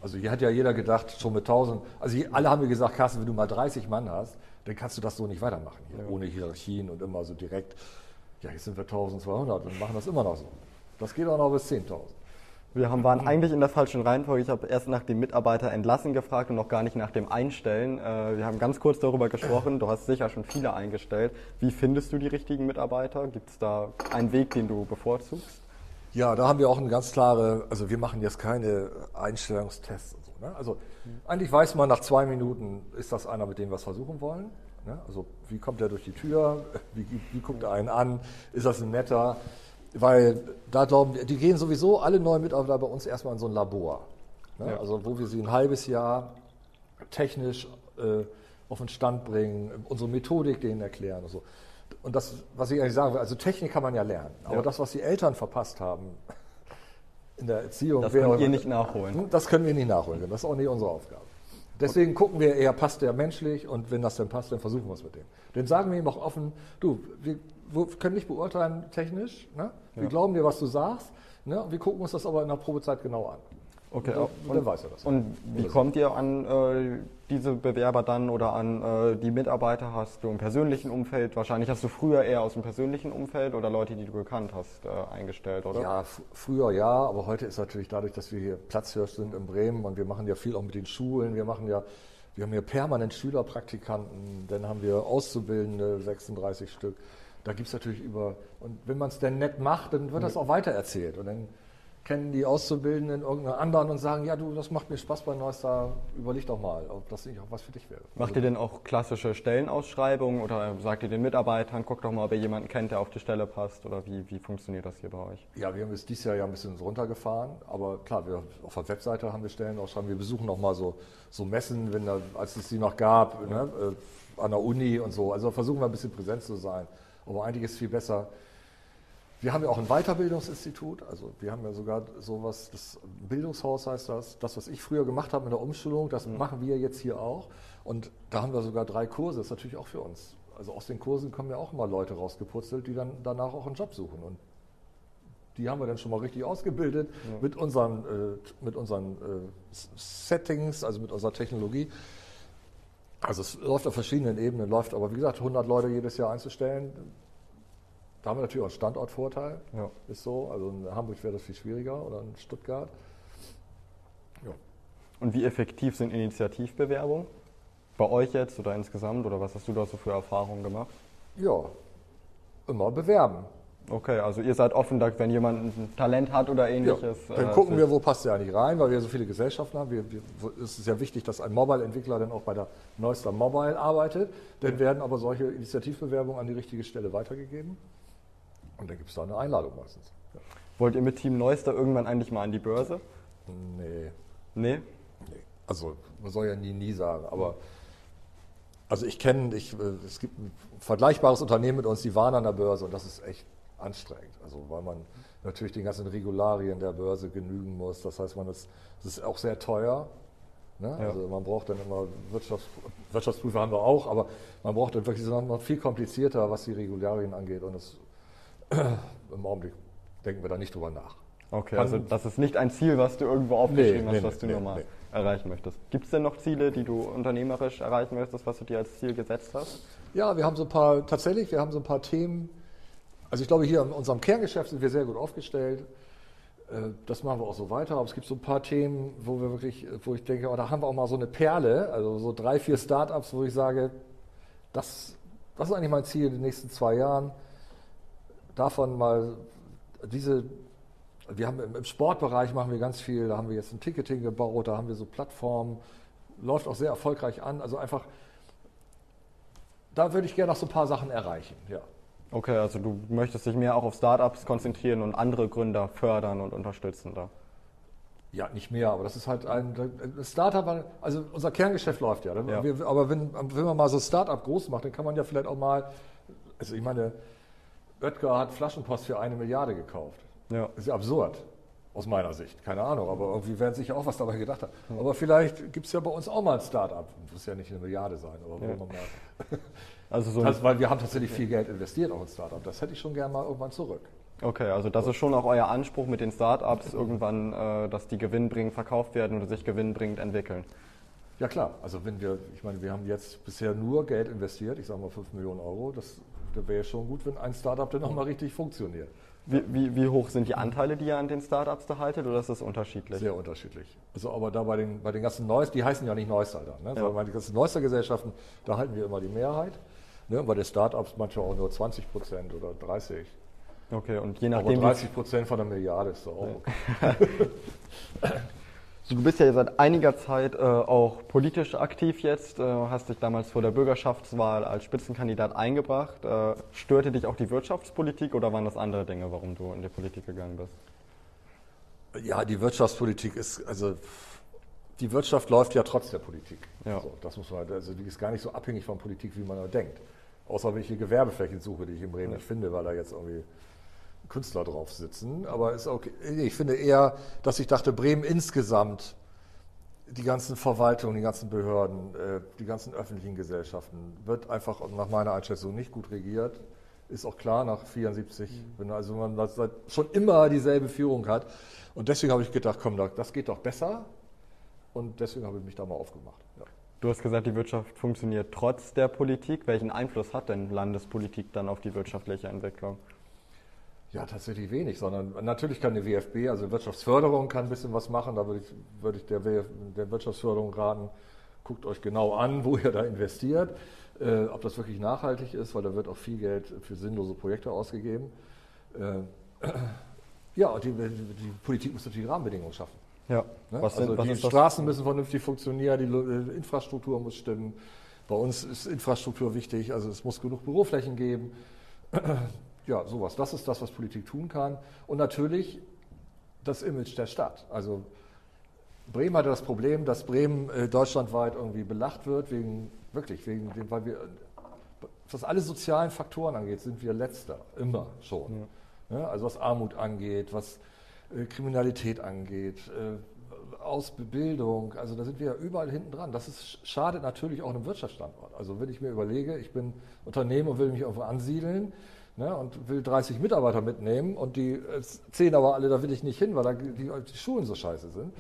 Also hier hat ja jeder gedacht, schon mit 1000, also hier, alle haben mir gesagt, Carsten, wenn du mal 30 Mann hast, dann kannst du das so nicht weitermachen, hier, ja. ohne Hierarchien und immer so direkt. Ja, jetzt sind wir 1200 und machen das immer noch so. Das geht auch noch bis 10.000. Wir haben, waren eigentlich in der falschen Reihenfolge. Ich habe erst nach dem Mitarbeiter entlassen gefragt und noch gar nicht nach dem Einstellen. Äh, wir haben ganz kurz darüber gesprochen. Du hast sicher schon viele eingestellt. Wie findest du die richtigen Mitarbeiter? Gibt es da einen Weg, den du bevorzugst? Ja, da haben wir auch eine ganz klare, also wir machen jetzt keine Einstellungstests und so. Ne? Also eigentlich weiß man nach zwei Minuten, ist das einer, mit dem wir es versuchen wollen. Ne? Also wie kommt er durch die Tür? Wie, wie guckt er einen an? Ist das ein netter? Weil da glauben die gehen sowieso alle neuen Mitarbeiter bei uns erstmal in so ein Labor. Ne? Ja. Also wo wir sie ein halbes Jahr technisch äh, auf den Stand bringen, unsere Methodik denen erklären und so. Und das, was ich eigentlich sagen will, also Technik kann man ja lernen. Aber ja. das, was die Eltern verpasst haben in der Erziehung, das können wir nicht nachholen. Hm, das können wir nicht nachholen. Das ist auch nicht unsere Aufgabe. Deswegen gucken wir eher, passt der menschlich und wenn das dann passt, dann versuchen wir es mit dem. Dann sagen wir ihm auch offen, du, wir können nicht beurteilen technisch, ne? wir ja. glauben dir, was du sagst, ne? wir gucken uns das aber in der Probezeit genau an. Okay, und, und dann weiß er das. Und wie kommt ihr an äh, diese Bewerber dann oder an äh, die Mitarbeiter? Hast du im persönlichen Umfeld, wahrscheinlich hast du früher eher aus dem persönlichen Umfeld oder Leute, die du gekannt hast, äh, eingestellt, oder? Ja, früher ja, aber heute ist natürlich dadurch, dass wir hier Platzhirsch sind in Bremen und wir machen ja viel auch mit den Schulen, wir machen ja, wir haben hier permanent Schülerpraktikanten, dann haben wir Auszubildende, 36 Stück. Da gibt es natürlich über, und wenn man es denn nett macht, dann wird das auch weitererzählt. Und dann kennen die Auszubildenden irgendeinen anderen und sagen, ja du, das macht mir Spaß bei Neustar, überleg doch mal, ob das nicht auch was für dich wäre. Macht also, ihr denn auch klassische Stellenausschreibungen oder sagt ihr den Mitarbeitern, guckt doch mal, ob ihr jemanden kennt, der auf die Stelle passt oder wie, wie funktioniert das hier bei euch? Ja, wir haben es dieses Jahr ja ein bisschen runtergefahren, aber klar, wir, auf der Webseite haben wir Stellenausschreibungen, wir besuchen auch mal so, so Messen, wenn da, als es die noch gab, ne, äh, an der Uni und so, also versuchen wir ein bisschen präsent zu sein, aber eigentlich ist es viel besser, wir haben ja auch ein Weiterbildungsinstitut, also wir haben ja sogar sowas, das Bildungshaus heißt das. Das, was ich früher gemacht habe mit der Umschulung, das mhm. machen wir jetzt hier auch. Und da haben wir sogar drei Kurse, das ist natürlich auch für uns. Also aus den Kursen kommen ja auch immer Leute rausgeputzelt, die dann danach auch einen Job suchen. Und die haben wir dann schon mal richtig ausgebildet ja. mit unseren, äh, mit unseren äh, Settings, also mit unserer Technologie. Also es läuft auf verschiedenen Ebenen, läuft aber wie gesagt 100 Leute jedes Jahr einzustellen, Da haben wir natürlich auch einen Standortvorteil. Ja. Ist so. Also in Hamburg wäre das viel schwieriger oder in Stuttgart. Ja. Und wie effektiv sind Initiativbewerbungen? Bei euch jetzt oder insgesamt? Oder was hast du da so für Erfahrungen gemacht? Ja, immer bewerben. Okay, also ihr seid offen, wenn jemand ein Talent hat oder ähnliches. Ja, dann äh, gucken wir, wo passt der eigentlich rein, weil wir so viele Gesellschaften haben. Wir, wir, es ist ja wichtig, dass ein Mobile-Entwickler dann auch bei der Neuster Mobile arbeitet. Dann werden aber solche Initiativbewerbungen an die richtige Stelle weitergegeben. Und dann gibt es da eine Einladung meistens. Ja. Wollt ihr mit Team Neuster irgendwann eigentlich mal an die Börse? Nee. Nee? Nee. Also, man soll ja nie, nie sagen, aber. Also ich kenne, äh, es gibt ein vergleichbares Unternehmen mit uns, die waren an der Börse und das ist echt anstrengend. Also weil man natürlich den ganzen Regularien der Börse genügen muss. Das heißt, man ist, es ist auch sehr teuer. Ne? Ja. Also man braucht dann immer Wirtschafts, Wirtschaftsprüfer haben wir auch, aber man braucht dann wirklich noch viel komplizierter, was die Regularien angeht. Und das, im Augenblick denken wir da nicht drüber nach. Okay, Kann, also das ist nicht ein Ziel, was du irgendwo aufgeschrieben nee, hast, nee, was du nee, normal erreichen möchtest. Gibt es denn noch Ziele, die du unternehmerisch erreichen möchtest, was du dir als Ziel gesetzt hast? Ja, wir haben so ein paar, tatsächlich, wir haben so ein paar Themen, also ich glaube, hier in unserem Kerngeschäft sind wir sehr gut aufgestellt. Äh, das machen wir auch so weiter. Aber es gibt so ein paar Themen, wo wir wirklich, wo ich denke, oh, da haben wir auch mal so eine Perle, also so drei, vier Startups, wo ich sage, das, das ist eigentlich mein Ziel in den nächsten zwei Jahren. Davon mal diese, wir haben im Sportbereich machen wir ganz viel, da haben wir jetzt ein Ticketing gebaut, da haben wir so Plattformen, läuft auch sehr erfolgreich an. Also einfach, da würde ich gerne noch so ein paar Sachen erreichen, ja. Okay, also du möchtest dich mehr auch auf Startups konzentrieren und andere Gründer fördern und unterstützen da. Ja, nicht mehr, aber das ist halt ein, ein Startup, also unser Kerngeschäft läuft ja. ja. Wir, aber wenn, wenn man mal so Startup groß macht, dann kann man ja vielleicht auch mal, also ich meine, Oetker hat Flaschenpost für eine Milliarde gekauft. Ja. Das ist ja absurd, aus meiner Sicht. Keine Ahnung, aber irgendwie werden sich auch was dabei gedacht haben. Aber vielleicht gibt es ja bei uns auch mal ein Startup. Muss ja nicht eine Milliarde sein, aber ja. wollen wir mal. Also so das, weil wir haben tatsächlich viel Geld investiert auch in Startup. Das hätte ich schon gerne mal irgendwann zurück. Okay, also das ist schon auch euer Anspruch mit den Startups, irgendwann, äh, dass die gewinnbringend verkauft werden oder sich gewinnbringend entwickeln. Ja klar, also wenn wir, ich meine, wir haben jetzt bisher nur Geld investiert, ich sage mal 5 Millionen Euro, das, das wäre schon gut, wenn ein Startup dann nochmal richtig funktioniert. Wie, wie, wie, hoch sind die Anteile, die ihr an den Startups da haltet, oder ist das unterschiedlich? Sehr unterschiedlich. Also aber da bei den, bei den ganzen Neues, die heißen ja nicht Neuster da, ne? ja. sondern bei den ganzen Neuster-Gesellschaften, da halten wir immer die Mehrheit. Ne, bei den Startups manchmal auch nur 20 Prozent oder 30. Okay, und je nachdem. Aber 30 Prozent von der Milliarde ist doch auch okay. so, du bist ja seit einiger Zeit äh, auch politisch aktiv jetzt, äh, hast dich damals vor der Bürgerschaftswahl als Spitzenkandidat eingebracht. Äh, störte dich auch die Wirtschaftspolitik oder waren das andere Dinge, warum du in die Politik gegangen bist? Ja, die Wirtschaftspolitik ist, also die Wirtschaft läuft ja trotz der Politik. Ja. So, das muss man, also die ist gar nicht so abhängig von Politik, wie man da denkt. Außer wenn ich hier Gewerbeflächen suche, die ich in Bremen nicht finde, weil da jetzt irgendwie Künstler drauf sitzen. Aber ist okay. ich finde eher, dass ich dachte, Bremen insgesamt, die ganzen Verwaltungen, die ganzen Behörden, äh, die ganzen öffentlichen Gesellschaften, wird einfach nach meiner Einschätzung nicht gut regiert. Ist auch klar nach 74, mhm. wenn also man schon immer dieselbe Führung hat. Und deswegen habe ich gedacht, komm, das geht doch besser. Und deswegen habe ich mich da mal aufgemacht. Du hast gesagt, die Wirtschaft funktioniert trotz der Politik. Welchen Einfluss hat denn Landespolitik dann auf die wirtschaftliche Entwicklung? Ja, tatsächlich wenig, sondern natürlich kann die WFB, also Wirtschaftsförderung, kann ein bisschen was machen. Da würde ich, würde ich der, der Wirtschaftsförderung raten, guckt euch genau an, wo ihr da investiert, äh, ob das wirklich nachhaltig ist, weil da wird auch viel Geld für sinnlose Projekte ausgegeben. Äh, ja, die, die Politik muss natürlich Rahmenbedingungen schaffen. Ja. Ne? Was also sind, die Straßen müssen vernünftig funktionieren, die äh, Infrastruktur muss stimmen. Bei uns ist Infrastruktur wichtig, also es muss genug Büroflächen geben. Ja, sowas. Das ist das, was Politik tun kann. Und natürlich das Image der Stadt. Also Bremen hatte das Problem, dass Bremen äh, deutschlandweit irgendwie belacht wird, wegen, wirklich, wegen dem, weil wir, was alle sozialen Faktoren angeht, sind wir letzter, immer schon. Ja. Ja, also was Armut angeht, was äh, Kriminalität angeht, äh, Ausbildung, also da sind wir ja überall hinten dran. Das ist, schadet natürlich auch einem Wirtschaftsstandort. Also wenn ich mir überlege, ich bin Unternehmen und will mich irgendwo ansiedeln ne, und will 30 Mitarbeiter mitnehmen und die äh, zehn aber alle, da will ich nicht hin, weil da die, die Schulen so scheiße sind.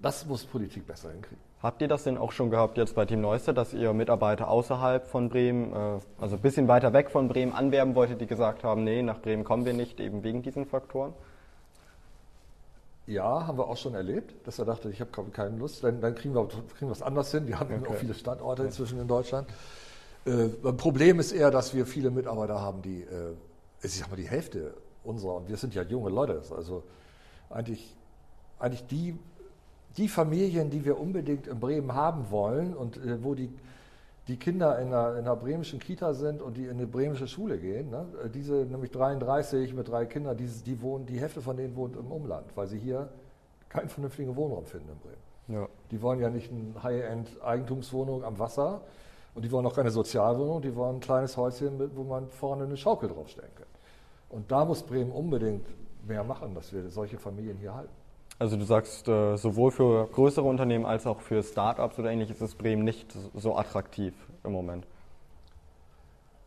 Das muss Politik besser hinkriegen. Habt ihr das denn auch schon gehabt jetzt bei Team Neuster, dass ihr Mitarbeiter außerhalb von Bremen, äh, also ein bisschen weiter weg von Bremen anwerben wolltet, die gesagt haben, nee, nach Bremen kommen wir nicht, eben wegen diesen Faktoren? Ja, haben wir auch schon erlebt, dass er dachte, ich habe keine Lust, dann, dann kriegen, wir, kriegen es anders hin. Wir haben okay. auch viele Standorte inzwischen in Deutschland. Äh, Problem ist eher, dass wir viele Mitarbeiter haben, die, äh, ich sag mal, die Hälfte unserer, und wir sind ja junge Leute, also eigentlich, eigentlich die, die Familien, die wir unbedingt in Bremen haben wollen und äh, wo die, die Kinder in einer, in einer bremischen Kita sind und die in eine bremische Schule gehen, ne? Diese nämlich 33 mit drei Kindern, die, die, wohnen, die Hälfte von denen wohnt im Umland, weil sie hier keinen vernünftigen Wohnraum finden in Bremen. Ja. Die wollen ja nicht eine High-End-Eigentumswohnung am Wasser und die wollen auch keine Sozialwohnung, die wollen ein kleines Häuschen, mit, wo man vorne eine Schaukel draufstellen kann. Und da muss Bremen unbedingt mehr machen, dass wir solche Familien hier halten. Also du sagst, äh, sowohl für größere Unternehmen als auch für Start-ups oder ähnliches ist Bremen nicht so attraktiv im Moment.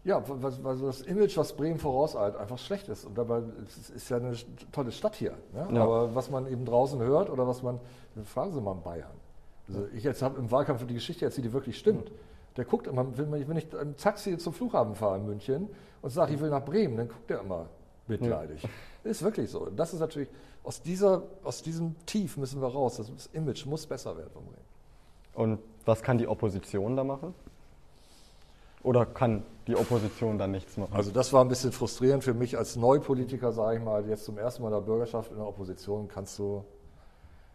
Ja, weil das Image, was Bremen vorauseilt, einfach schlecht ist. Und dabei ist es ja eine tolle Stadt hier. Ne? Ja. Aber was man eben draußen hört oder was man, fragen Sie mal in Bayern. Also ich jetzt habe im Wahlkampf die Geschichte erzählt, die wirklich stimmt. Der guckt immer, wenn ich im Taxi zum Flughafen fahre in München und sage, ich will nach Bremen, dann guckt er immer mitleidig. Ja. Ist wirklich so. Das ist natürlich, aus, dieser, aus diesem Tief müssen wir raus. Das Image muss besser werden. Und was kann die Opposition da machen? Oder kann die Opposition dann nichts machen? Also das war ein bisschen frustrierend für mich als Neupolitiker, sage ich mal, jetzt zum ersten Mal in der Bürgerschaft in der Opposition kannst du,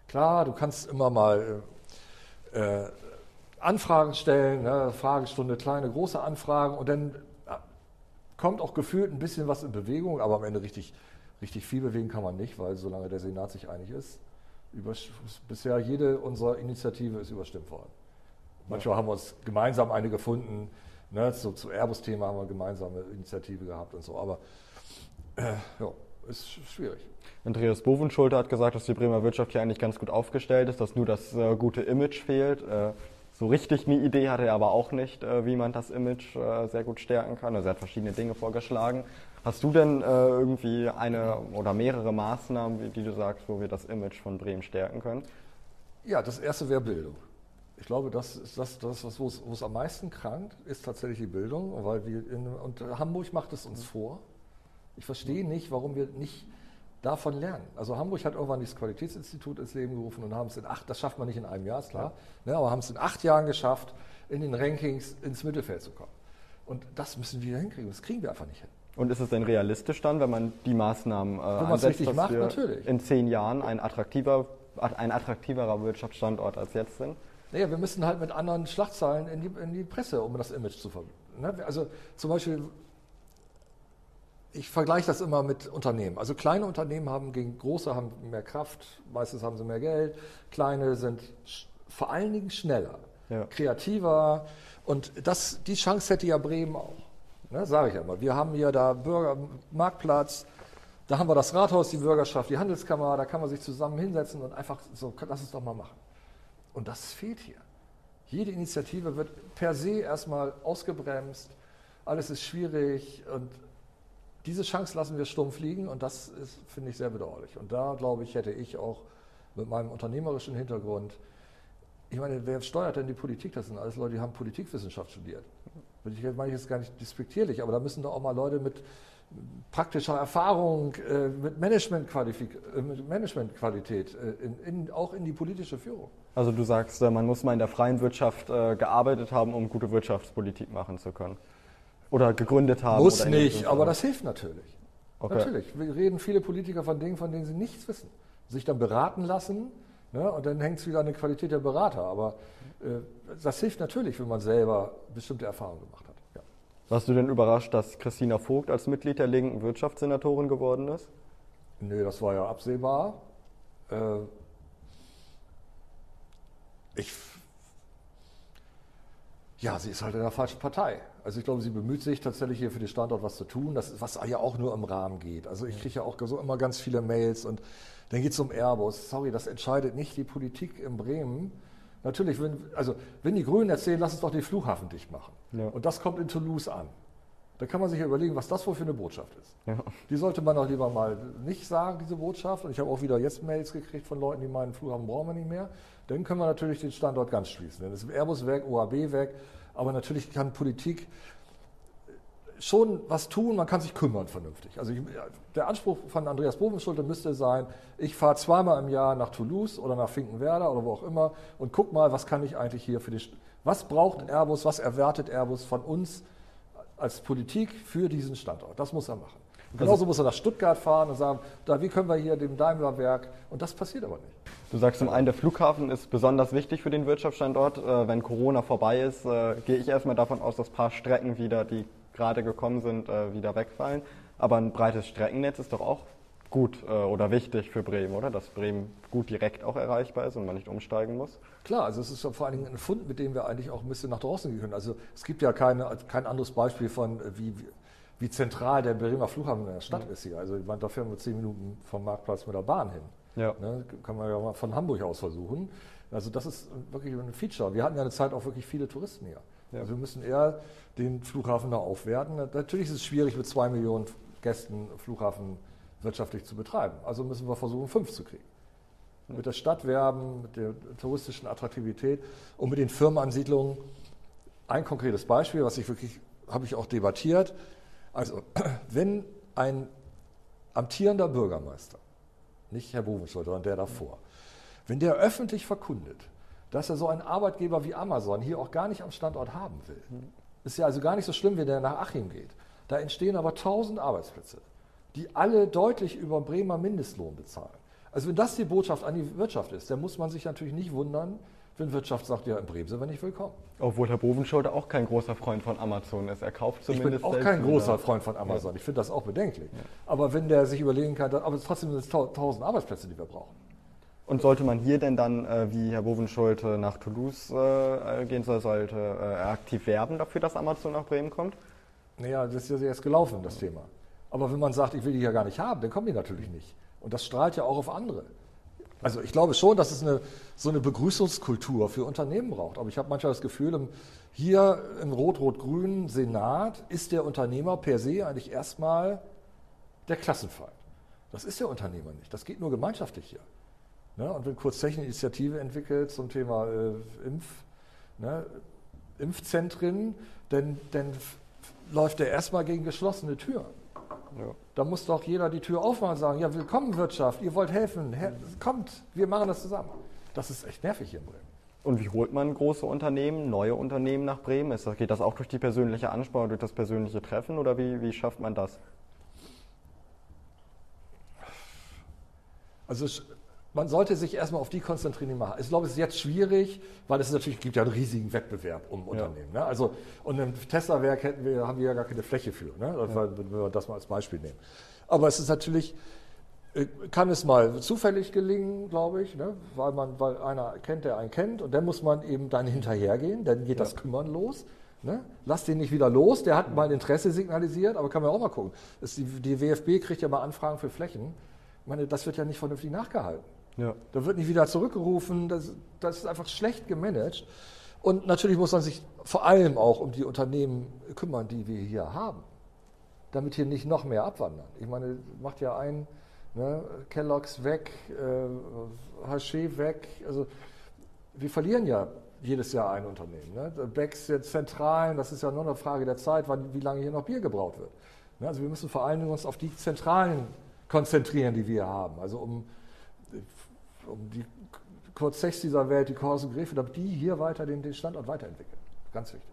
klar, du kannst immer mal äh, äh Anfragen stellen, ne, Fragestunde, kleine, große Anfragen und dann äh, kommt auch gefühlt ein bisschen was in Bewegung, aber am Ende richtig Richtig viel bewegen kann man nicht, weil solange der Senat sich einig ist, bisher jede unserer Initiative ist überstimmt worden. Manchmal ja. haben wir uns gemeinsam eine gefunden, ne, so, zu Airbus-Thema haben wir gemeinsame Initiative gehabt und so, aber äh, ja, ist schwierig. Andreas Bovenschulte hat gesagt, dass die Bremer Wirtschaft hier eigentlich ganz gut aufgestellt ist, dass nur das äh, gute Image fehlt. Äh, so richtig eine Idee hatte er aber auch nicht, äh, wie man das Image äh, sehr gut stärken kann. Also er hat verschiedene Dinge vorgeschlagen. Hast du denn äh, irgendwie eine oder mehrere Maßnahmen, die du sagst, wo wir das Image von Bremen stärken können? Ja, das erste wäre Bildung. Ich glaube, das ist das, das wo, es, wo es am meisten krankt, ist tatsächlich die Bildung, weil wir in, und Hamburg macht es uns vor. Ich verstehe nicht, warum wir nicht davon lernen. Also Hamburg hat irgendwann dieses Qualitätsinstitut ins Leben gerufen und haben es in acht, das schafft man nicht in einem Jahr, ist klar, ja. ne, aber haben es in acht Jahren geschafft, in den Rankings ins Mittelfeld zu kommen. Und das müssen wir hinkriegen, das kriegen wir einfach nicht hin. Und ist es denn realistisch dann, wenn man die Maßnahmen äh, ansetzt, dass macht, wir natürlich. in zehn Jahren ein, attraktiver, ein attraktiverer Wirtschaftsstandort als jetzt sind? Naja, wir müssen halt mit anderen Schlagzeilen in die, in die Presse, um das Image zu verbinden. Ne? Also zum Beispiel, ich vergleiche das immer mit Unternehmen. Also kleine Unternehmen haben gegen große haben mehr Kraft, meistens haben sie mehr Geld. Kleine sind vor allen Dingen schneller, ja. kreativer. Und das, die Chance hätte ja Bremen auch. Ne, Sage ich ja. Wir haben hier da Bürger, Marktplatz, da haben wir das Rathaus, die Bürgerschaft, die Handelskammer, da kann man sich zusammen hinsetzen und einfach so, lass es doch mal machen. Und das fehlt hier. Jede Initiative wird per se erstmal ausgebremst, alles ist schwierig und diese Chance lassen wir stumpf liegen und das ist, finde ich, sehr bedauerlich. Und da, glaube ich, hätte ich auch mit meinem unternehmerischen Hintergrund, ich meine, wer steuert denn die Politik? Das sind alles Leute, die haben Politikwissenschaft studiert. Ich meine ich jetzt gar nicht despektierlich, aber da müssen doch auch mal Leute mit praktischer Erfahrung, äh, mit, Managementqualifik äh, mit Managementqualität, äh, in, in, auch in die politische Führung. Also du sagst, man muss mal in der freien Wirtschaft gearbeitet haben, um gute Wirtschaftspolitik machen zu können. Oder gegründet haben. Muss nicht, aber das hilft natürlich. Okay. Natürlich. Wir reden viele Politiker von Dingen, von denen sie nichts wissen. Sich dann beraten lassen ne, und dann hängt es wieder an der Qualität der Berater. Aber äh, das hilft natürlich, wenn man selber bestimmte Erfahrungen gemacht hat. Ja. Warst du denn überrascht, dass Christina Vogt als Mitglied der linken Wirtschaftssenatorin geworden ist? Nö, das war ja absehbar. Äh, ich, ja, sie ist halt in der falschen Partei. Also ich glaube, sie bemüht sich tatsächlich hier für den Standort was zu tun, das, was ja auch nur im Rahmen geht. Also ich kriege ja auch so immer ganz viele Mails und dann geht es um Airbus. Sorry, das entscheidet nicht die Politik in Bremen, Natürlich, wenn, also wenn die Grünen erzählen, lass uns doch den Flughafen dicht machen. Ja. Und das kommt in Toulouse an. Da kann man sich ja überlegen, was das wohl für eine Botschaft ist. Ja. Die sollte man doch lieber mal nicht sagen, diese Botschaft. Und ich habe auch wieder jetzt Mails gekriegt von Leuten, die meinen, Flughafen brauchen wir nicht mehr. Dann können wir natürlich den Standort ganz schließen. Dann ist Airbus weg, OAB weg. Aber natürlich kann Politik schon was tun, man kann sich kümmern vernünftig. Also ich, der Anspruch von Andreas Bovenschulte müsste sein, ich fahre zweimal im Jahr nach Toulouse oder nach Finkenwerder oder wo auch immer und guck mal, was kann ich eigentlich hier für die, was braucht Airbus, was erwartet Airbus von uns als Politik für diesen Standort. Das muss er machen. Und genauso also, muss er nach Stuttgart fahren und sagen, da, wie können wir hier dem Daimler-Werk, und das passiert aber nicht. Du sagst zum einen, der Flughafen ist besonders wichtig für den Wirtschaftsstandort. Äh, wenn Corona vorbei ist, äh, gehe ich erstmal davon aus, dass ein paar Strecken wieder, die gerade gekommen sind, äh, wieder wegfallen. Aber ein breites Streckennetz ist doch auch gut äh, oder wichtig für Bremen, oder? Dass Bremen gut direkt auch erreichbar ist und man nicht umsteigen muss. Klar, also es ist vor allen Dingen ein Fund, mit dem wir eigentlich auch ein bisschen nach draußen gehen können. Also es gibt ja keine, kein anderes Beispiel von, äh, wie, wie zentral der Bremer Flughafen in der Stadt mhm. ist hier. Also ich meine, da fahren wir zehn Minuten vom Marktplatz mit der Bahn hin. Ja. Ne, kann man ja mal von Hamburg aus versuchen. Also das ist wirklich ein Feature. Wir hatten ja eine Zeit auch wirklich viele Touristen hier. Ja. Also wir müssen eher den Flughafen da aufwerten. Natürlich ist es schwierig, mit zwei Millionen Gästen Flughafen wirtschaftlich zu betreiben. Also müssen wir versuchen, fünf zu kriegen. Mit der Stadt werben, mit der touristischen Attraktivität und mit den Firmenansiedlungen. Ein konkretes Beispiel, was ich wirklich, habe ich auch debattiert. Also, wenn ein amtierender Bürgermeister, nicht Herr Bovenschuld, sondern der davor, wenn der öffentlich verkundet, dass er so einen Arbeitgeber wie Amazon hier auch gar nicht am Standort haben will. Ist ja also gar nicht so schlimm, wenn der nach Achim geht. Da entstehen aber tausend Arbeitsplätze, die alle deutlich über Bremer Mindestlohn bezahlen. Also wenn das die Botschaft an die Wirtschaft ist, dann muss man sich natürlich nicht wundern, wenn Wirtschaft sagt, ja, in Bremen sind wir nicht willkommen. Obwohl Herr Bovenscholder auch kein großer Freund von Amazon ist. Er kauft zumindest. Ich bin auch kein großer Freund von Amazon. Ja. Ich finde das auch bedenklich. Ja. Aber wenn der sich überlegen kann, aber trotzdem sind es tausend Arbeitsplätze, die wir brauchen. Und sollte man hier denn dann, äh, wie Herr Bovenschulte, nach Toulouse äh, gehen soll, sollte äh, aktiv werben dafür, dass Amazon nach Bremen kommt? Naja, das ist ja jetzt gelaufen, das Thema. Aber wenn man sagt, ich will die ja gar nicht haben, dann kommen die natürlich nicht. Und das strahlt ja auch auf andere. Also ich glaube schon, dass es eine, so eine Begrüßungskultur für Unternehmen braucht. Aber ich habe manchmal das Gefühl, hier im rot-rot-grünen Senat ist der Unternehmer per se eigentlich erstmal der Klassenfall. Das ist der Unternehmer nicht. Das geht nur gemeinschaftlich hier. Ne? Und wenn Kurzzeichen Initiative entwickelt zum Thema äh, Impf, ne? Impfzentren, dann, dann läuft er erstmal gegen geschlossene Türen. Ja. Da muss doch jeder die Tür aufmachen und sagen, ja, willkommen Wirtschaft, ihr wollt helfen, her kommt, wir machen das zusammen. Das ist echt nervig hier in Bremen. Und wie holt man große Unternehmen, neue Unternehmen nach Bremen? Ist das, geht das auch durch die persönliche Ansprache, durch das persönliche Treffen oder wie, wie schafft man das? Also man sollte sich erstmal auf die konzentrieren, die machen. Ich glaube, es ist jetzt schwierig, weil es natürlich gibt ja einen riesigen Wettbewerb um Unternehmen. Ne? Also, und im Tesla-Werk hätten wir, haben wir ja gar keine Fläche für, ne? ja. wenn wir das mal als Beispiel nehmen. Aber es ist natürlich, äh, kann es mal zufällig gelingen, glaube ich, ne? weil, man, weil einer kennt, der einen kennt und dann muss man eben dann hinterhergehen, dann geht ja. das Kümmern los. Ne? Lass den nicht wieder los, der hat mal Interesse signalisiert, aber kann man auch mal gucken. Die, die WFB kriegt ja mal Anfragen für Flächen. Ich meine, das wird ja nicht vernünftig nachgehalten. Ja. Da wird nicht wieder zurückgerufen, das, das ist einfach schlecht gemanagt. Und natürlich muss man sich vor allem auch um die Unternehmen kümmern, die wir hier haben, damit hier nicht noch mehr abwandern. Ich meine, macht ja ein, ne, Kellogg's weg, äh, Haché weg. Also wir verlieren ja jedes Jahr ein Unternehmen. Ne? Becks jetzt Zentralen, das ist ja nur eine Frage der Zeit, wann, wie lange hier noch Bier gebraut wird. Ne? Also wir müssen vor allen Dingen uns auf die Zentralen konzentrieren, die wir haben. Also um um die Kurt Sechs dieser Welt, die Korsen Gräfe, damit die hier weiter den, den Standort weiterentwickeln. Ganz wichtig.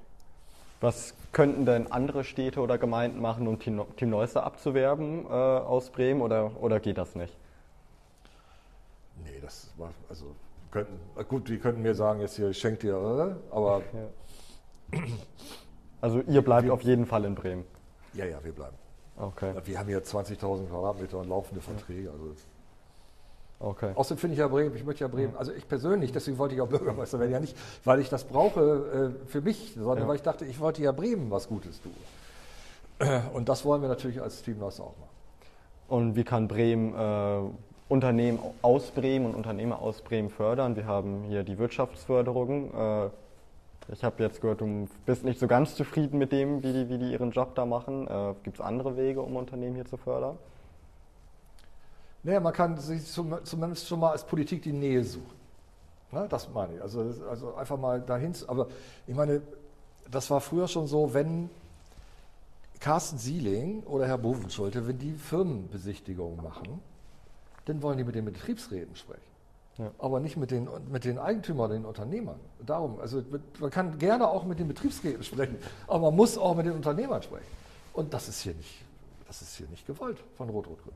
Was könnten denn andere Städte oder Gemeinden machen, um Team, Team Neusser abzuwerben äh, aus Bremen oder, oder geht das nicht? Nee, das war, also könnten, gut, die könnten mir sagen, jetzt hier, ich schenke dir, äh, aber. Ja. Also ihr bleibt wir, auf jeden Fall in Bremen. Ja, ja, wir bleiben. Okay. Wir haben hier 20.000 Quadratmeter und laufende Verträge. Also Okay. Außerdem finde ich ja Bremen, ich möchte ja Bremen, also ich persönlich, deswegen wollte ich auch Bürgermeister werden, ja nicht, weil ich das brauche äh, für mich, sondern ja. weil ich dachte, ich wollte ja Bremen was Gutes tun. Und das wollen wir natürlich als Team Neuss auch machen. Und wie kann Bremen äh, Unternehmen aus Bremen und Unternehmer aus Bremen fördern? Wir haben hier die Wirtschaftsförderung. Äh, Ich habe jetzt gehört, du bist nicht so ganz zufrieden mit dem, wie die, wie die ihren Job da machen. Äh, Gibt es andere Wege, um Unternehmen hier zu fördern? Naja, man kann sich zum, zumindest schon mal als Politik die Nähe suchen. Ne, das meine ich. Also, also einfach mal dahin. Aber ich meine, das war früher schon so, wenn Carsten Sieling oder Herr Bovenschulte, wenn die Firmenbesichtigungen machen, dann wollen die mit den Betriebsräten sprechen. Ja. Aber nicht mit den, mit den Eigentümern, den Unternehmern. Darum, also man kann gerne auch mit den Betriebsräten sprechen, aber man muss auch mit den Unternehmern sprechen. Und das ist hier nicht, das ist hier nicht gewollt von Rot-Rot-Grün.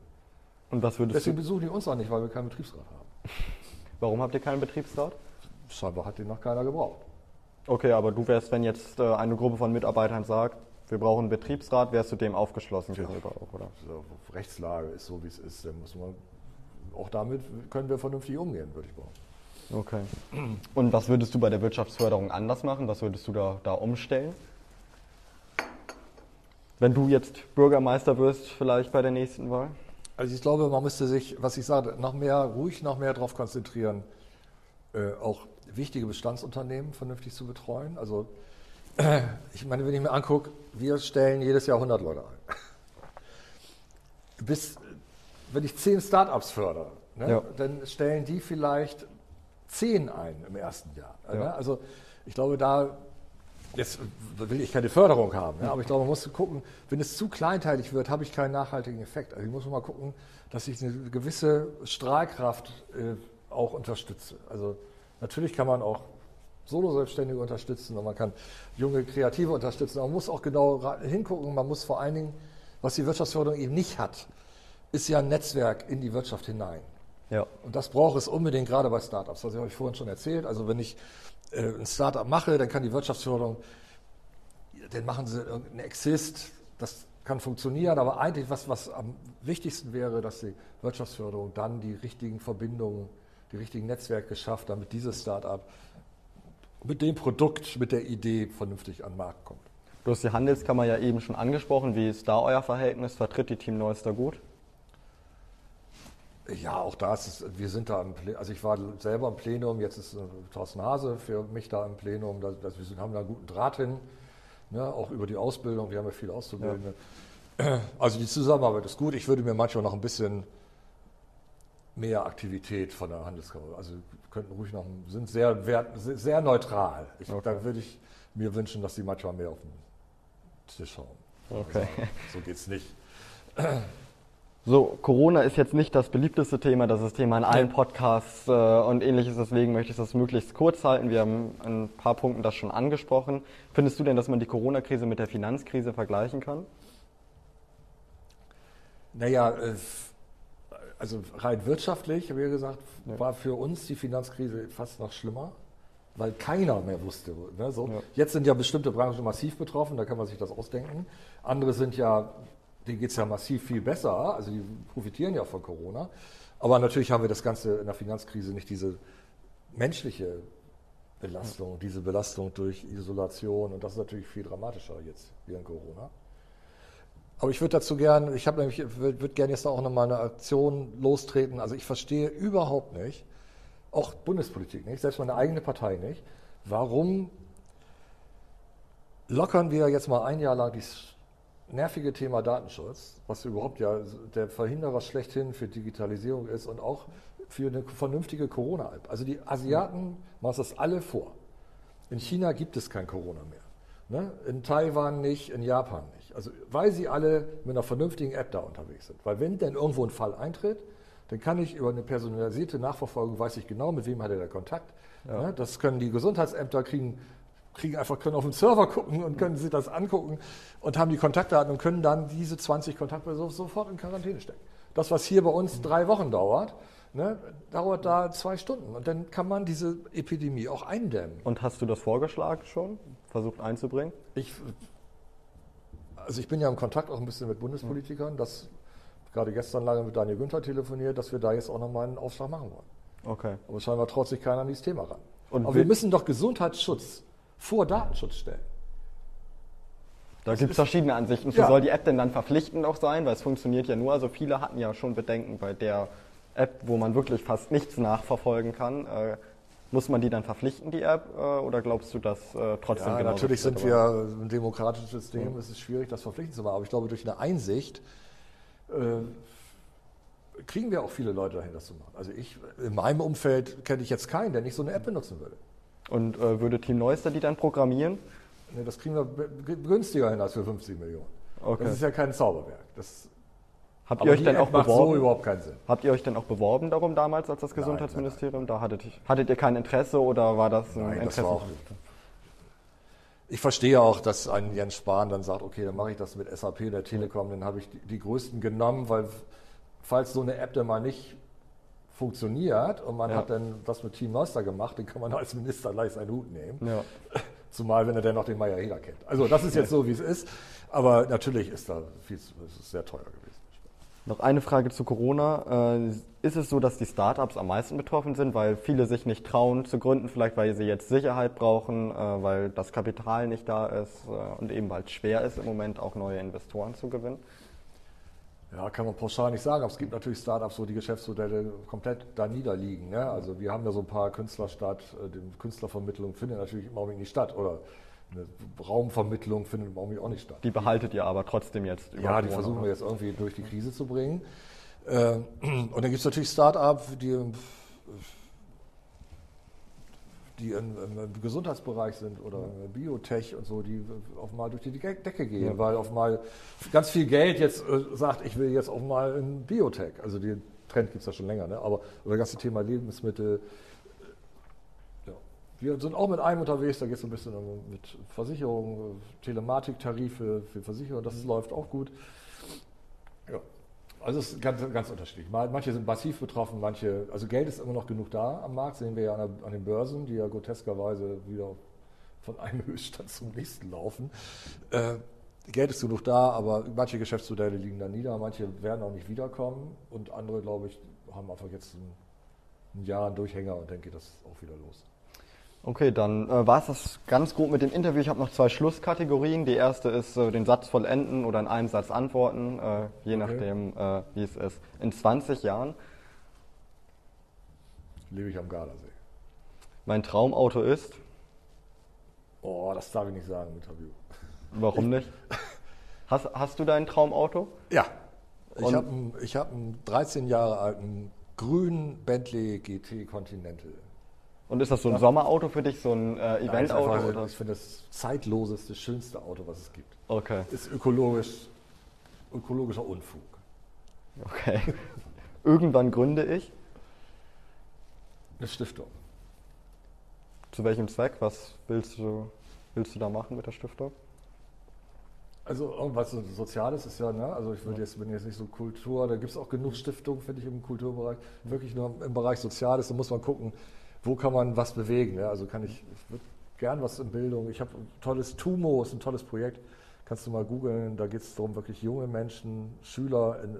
Und was würdest Deswegen besuchen die uns auch nicht, weil wir keinen Betriebsrat haben. Warum habt ihr keinen Betriebsrat? Scheinbar hat den noch keiner gebraucht. Okay, aber du wärst, wenn jetzt äh, eine Gruppe von Mitarbeitern sagt, wir brauchen einen Betriebsrat, wärst du dem aufgeschlossen ja. gegenüber auch, oder? Also, Rechtslage ist so, wie es ist. Dann muss man, auch damit können wir vernünftig umgehen, würde ich behaupten. Okay. Und was würdest du bei der Wirtschaftsförderung anders machen? Was würdest du da, da umstellen? Wenn du jetzt Bürgermeister wirst, vielleicht bei der nächsten Wahl? Also ich glaube, man müsste sich, was ich sage, noch mehr, ruhig noch mehr darauf konzentrieren, äh, auch wichtige Bestandsunternehmen vernünftig zu betreuen. Also ich meine, wenn ich mir angucke, wir stellen jedes Jahr 100 Leute ein. Bis, wenn ich 10 Startups fördere, ne, ja. dann stellen die vielleicht 10 ein im ersten Jahr. Ja. Ne? Also ich glaube, da jetzt will ich keine Förderung haben, ja, aber ich glaube, man muss gucken, wenn es zu kleinteilig wird, habe ich keinen nachhaltigen Effekt. Also ich muss mal gucken, dass ich eine gewisse Strahlkraft äh, auch unterstütze. Also natürlich kann man auch Solo-Selbstständige unterstützen und man kann junge Kreative unterstützen. Aber man muss auch genau hingucken. Man muss vor allen Dingen, was die Wirtschaftsförderung eben nicht hat, ist ja ein Netzwerk in die Wirtschaft hinein. Ja. Und das braucht es unbedingt, gerade bei Startups. Das habe ich euch vorhin schon erzählt. Also wenn ich äh, ein Startup mache, dann kann die Wirtschaftsförderung, dann machen sie irgendeinen Exist, das kann funktionieren, aber eigentlich was, was am wichtigsten wäre, dass die Wirtschaftsförderung dann die richtigen Verbindungen, die richtigen Netzwerke schafft, damit dieses Startup mit dem Produkt, mit der Idee vernünftig an den Markt kommt. Du hast die Handelskammer ja eben schon angesprochen. Wie ist da euer Verhältnis? Vertritt die Team Neues da gut? Ja, auch da ist es, wir sind da im Plenum, also ich war selber im Plenum, jetzt ist äh, Thorsten Hase für mich da im Plenum, da, das, wir haben da einen guten Draht hin, ne, auch über die Ausbildung, wir haben ja viele Auszubildende. Ja. Also die Zusammenarbeit ist gut, ich würde mir manchmal noch ein bisschen mehr Aktivität von der Handelskammer. Also könnten ruhig noch, sind sehr, wert, sehr neutral. Ich, okay. Da würde ich mir wünschen, dass sie manchmal mehr auf den Tisch hauen. Okay. Also, so geht es nicht. So, Corona ist jetzt nicht das beliebteste Thema, das ist Thema in allen Podcasts äh, und ähnliches, deswegen möchte ich das möglichst kurz halten. Wir haben in ein paar Punkten das schon angesprochen. Findest du denn, dass man die Corona-Krise mit der Finanzkrise vergleichen kann? Naja, also rein wirtschaftlich, wie gesagt, ja. war für uns die Finanzkrise fast noch schlimmer, weil keiner mehr wusste. Ne, so. Ja. Jetzt sind ja bestimmte Branchen massiv betroffen, da kann man sich das ausdenken. Andere sind ja, denen geht es ja massiv viel besser, also die profitieren ja von Corona. Aber natürlich haben wir das Ganze in der Finanzkrise nicht diese menschliche Belastung, diese Belastung durch Isolation und das ist natürlich viel dramatischer jetzt während Corona. Aber ich würde dazu gerne, ich habe nämlich, würde würd gerne jetzt auch nochmal eine Aktion lostreten. Also ich verstehe überhaupt nicht, auch Bundespolitik nicht, selbst meine eigene Partei nicht, warum lockern wir jetzt mal ein Jahr lang dieses nervige Thema Datenschutz, was überhaupt ja der Verhinderer schlechthin für Digitalisierung ist und auch für eine vernünftige Corona-App. Also die Asiaten machen das alle vor. In China gibt es kein Corona mehr. Ne? In Taiwan nicht, in Japan nicht. Also weil sie alle mit einer vernünftigen App da unterwegs sind. Weil wenn denn irgendwo ein Fall eintritt, dann kann ich über eine personalisierte Nachverfolgung, weiß ich genau, mit wem hat er da Kontakt. Ja. Ja, das können die Gesundheitsämter kriegen, kriegen einfach, können auf den Server gucken und können sich das angucken und haben die Kontaktdaten und können dann diese 20 Kontaktpersonen sofort in Quarantäne stecken. Das, was hier bei uns drei Wochen dauert, ne, dauert da zwei Stunden. Und dann kann man diese Epidemie auch eindämmen. Und hast du das vorgeschlagen schon? Versucht einzubringen? Ich also ich bin ja im Kontakt auch ein bisschen mit Bundespolitikern, dass gerade gestern lange mit Daniel Günther telefoniert, dass wir da jetzt auch nochmal einen Aufschlag machen wollen. Okay. Aber scheinbar traut sich keiner an dieses Thema ran. Und Aber wir müssen doch Gesundheitsschutz vor Datenschutz stellen. Da gibt es verschiedene Ansichten. Ja. Soll die App denn dann verpflichtend auch sein? Weil es funktioniert ja nur. Also viele hatten ja schon Bedenken bei der App, wo man wirklich fast nichts nachverfolgen kann. Äh, Muss man die dann verpflichten, die App, äh, oder glaubst du, dass äh, trotzdem Ja, genau natürlich sind wir ein demokratisches System, es ist schwierig, das verpflichtend zu machen. Aber ich glaube, durch eine Einsicht äh, kriegen wir auch viele Leute dahin, das zu machen. Also ich, in meinem Umfeld kenne ich jetzt keinen, der nicht so eine App benutzen würde. Und äh, würde Team Neuster die dann programmieren? Nee, das kriegen wir günstiger hin als für 50 Millionen. Okay. Das ist ja kein Zauberwerk. Das, Habt ihr euch dann auch macht so beworben? überhaupt keinen Sinn. Habt ihr euch dann auch beworben darum damals als das Nein, Gesundheitsministerium? Da hattet, hattet ihr kein Interesse oder war das ein Nein, das Interesse? war auch Ich verstehe auch, dass ein Jens Spahn dann sagt, okay, dann mache ich das mit SAP oder Telekom, dann habe ich die, die größten genommen, weil falls so eine App dann mal nicht funktioniert und man Ja. hat dann das mit Team Neuster gemacht, dann kann man als Minister gleich seinen Hut nehmen. Ja. Zumal, wenn er dann noch den Meier Heder kennt. Also das ist jetzt so, wie es ist. Aber natürlich ist da viel, es ist sehr teuer gewesen. Noch eine Frage zu Corona. Äh, Ist es so, dass die Startups am meisten betroffen sind, weil viele sich nicht trauen zu gründen, vielleicht weil sie jetzt Sicherheit brauchen, äh, weil das Kapital nicht da ist äh, und eben weil es schwer ist im Moment auch neue Investoren zu gewinnen? Ja, kann man pauschal nicht sagen, aber es gibt natürlich Startups, wo die Geschäftsmodelle komplett da niederliegen. Ne? Also wir haben ja so ein paar Künstlerstadt, äh, Künstlervermittlung findet natürlich im Augenblick nicht statt oder eine Raumvermittlung findet im Augenblick auch nicht statt. Die behaltet ihr aber trotzdem jetzt über Ja, die Corona. versuchen wir jetzt irgendwie durch die Krise zu bringen. Äh, Und dann gibt es natürlich Start-up, die, die im, im Gesundheitsbereich sind oder Biotech und so, die auf mal durch die Decke gehen, Ja. weil auf mal ganz viel Geld jetzt äh, sagt, ich will jetzt auch mal in Biotech. Also den Trend gibt es ja schon länger, ne? aber das ganze Thema Lebensmittel. äh, Ja. Wir sind auch mit einem unterwegs, da geht es ein bisschen um, mit Versicherungen, Telematiktarife für Versicherungen, das läuft auch gut. Ja. Also es ist ganz, ganz unterschiedlich. Manche sind massiv betroffen, manche, also Geld ist immer noch genug da am Markt, sehen wir ja an, der, an den Börsen, die ja groteskerweise wieder von einem Höchststand zum nächsten laufen. Äh, Geld ist genug da, aber manche Geschäftsmodelle liegen da nieder, manche werden auch nicht wiederkommen und andere, glaube ich, haben einfach jetzt ein, ein Jahr einen Durchhänger und dann geht das auch wieder los. Okay, dann äh, war es das ganz gut mit dem Interview. Ich habe noch zwei Schlusskategorien. Die erste ist äh, den Satz vollenden oder in einem Satz antworten, äh, je nachdem, äh, wie es ist. In 20 Jahren, Lebe ich am Gardasee. mein Traumauto ist, Oh, das darf ich nicht sagen im Interview. warum nicht? Hast, hast du dein Traumauto? Ja. Ich Und- habe einen, ich hab einen 13 Jahre alten grünen Bentley GT Continental. Und ist das so ein Sommerauto für dich, so ein äh, Ja, ist Eventauto? einfach, oder? Ich finde das zeitloseste, schönste Auto, was es gibt. Okay, Ist ökologisch, ökologischer Unfug. okay. Irgendwann gründe ich. Eine Stiftung. Zu welchem Zweck? Was willst du, willst du da machen mit der Stiftung? Also irgendwas so Soziales ist ja, ne? also ich würde jetzt, bin jetzt nicht so Kultur, da gibt es auch genug Stiftungen, finde ich, im Kulturbereich. Wirklich nur im Bereich Soziales, da muss man gucken, wo kann man was bewegen. Ne? Also kann ich, ich würde gern was in Bildung. Ich habe ein tolles Tumo, ist ein tolles Projekt. Kannst du mal googeln, da geht es darum, wirklich junge Menschen, Schüler in,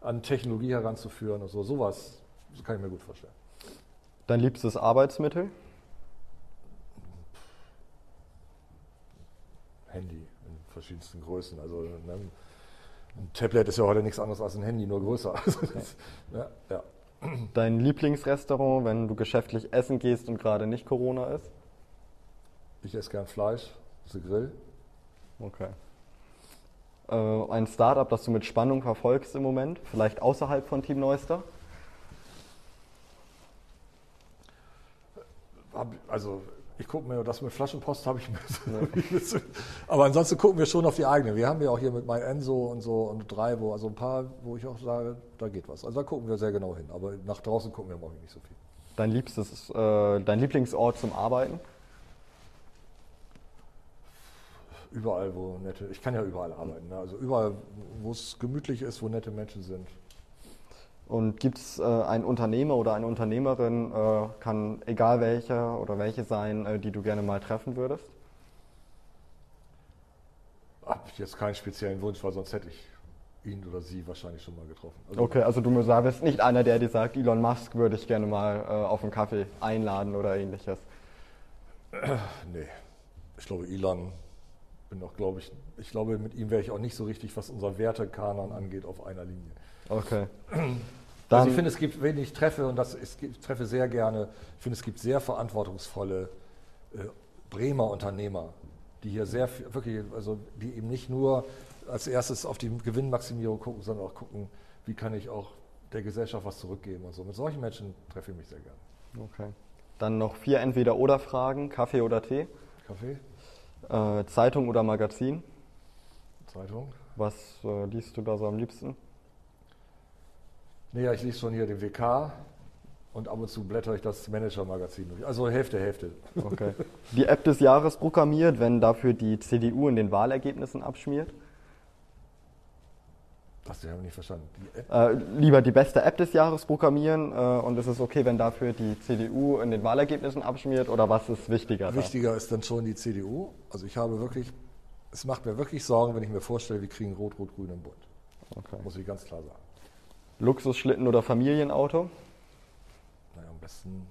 an Technologie heranzuführen und so. Sowas das kann ich mir gut vorstellen. Dein liebstes Arbeitsmittel? Handy in verschiedensten Größen. Also ne, ein Tablet ist ja heute nichts anderes als ein Handy, nur größer. Also das, ja, ja. Dein Lieblingsrestaurant, wenn du geschäftlich essen gehst und gerade nicht Corona ist? Ich esse gern Fleisch, das ist ein Grill. Okay. Äh, ein Startup, das du mit Spannung verfolgst im Moment, vielleicht außerhalb von Team Neuster? Also ich gucke mir das mit Flaschenpost habe ich mir. Aber ansonsten gucken wir schon auf die eigene. Wir haben ja auch hier mit MyEnso und so und Drivo, also ein paar, wo ich auch sage, da geht was. Also da gucken wir sehr genau hin. Aber nach draußen gucken wir im Augenblick nicht so viel. Dein liebstes, äh, dein Lieblingsort zum Arbeiten? Überall, wo nette, ich kann ja überall arbeiten. Ne? Also überall, wo es gemütlich ist, wo nette Menschen sind. Und gibt es äh, einen Unternehmer oder eine Unternehmerin, äh, kann egal welcher oder welche sein, äh, die du gerne mal treffen würdest? Habe ich jetzt keinen speziellen Wunsch, weil sonst hätte ich ihn oder sie wahrscheinlich schon mal getroffen. Also, Okay, also du bist nicht einer, der dir sagt, Elon Musk würde ich gerne mal äh, auf einen Kaffee einladen oder ähnliches. Nee, ich glaube, Elon bin doch, glaube ich, ich glaube, mit ihm wäre ich auch nicht so richtig, was unser Wertekanon angeht, auf einer Linie. Okay. Dann, also ich finde, es gibt, wenn ich treffe, und das ich treffe sehr gerne, ich finde, es gibt sehr verantwortungsvolle äh, Bremer Unternehmer, die hier sehr wirklich, also die eben nicht nur als erstes auf die Gewinnmaximierung gucken, sondern auch gucken, wie kann ich auch der Gesellschaft was zurückgeben und so. Mit solchen Menschen treffe ich mich sehr gerne. okay. Dann noch vier Entweder-Oder-Fragen: Kaffee oder Tee? Kaffee, Äh, Zeitung oder Magazin? Zeitung. Was äh, liest du da so am liebsten? Nee, ja, ich lese schon hier den WK und ab und zu blätter ich das Manager-Magazin durch. Also Hälfte, Hälfte. Okay. Die App des Jahres programmiert, wenn dafür die CDU in den Wahlergebnissen abschmiert? Das habe ich nicht verstanden. Die Äh, lieber die beste App des Jahres programmieren äh, und ist es okay, wenn dafür die CDU in den Wahlergebnissen abschmiert oder was ist wichtiger? da? Wichtiger ist dann schon die CDU. Also ich habe wirklich, es macht mir wirklich Sorgen, wenn ich mir vorstelle, wir kriegen Rot-Rot-Grün im Bund. Okay. Muss ich ganz klar sagen. Luxusschlitten oder Familienauto? Naja, am besten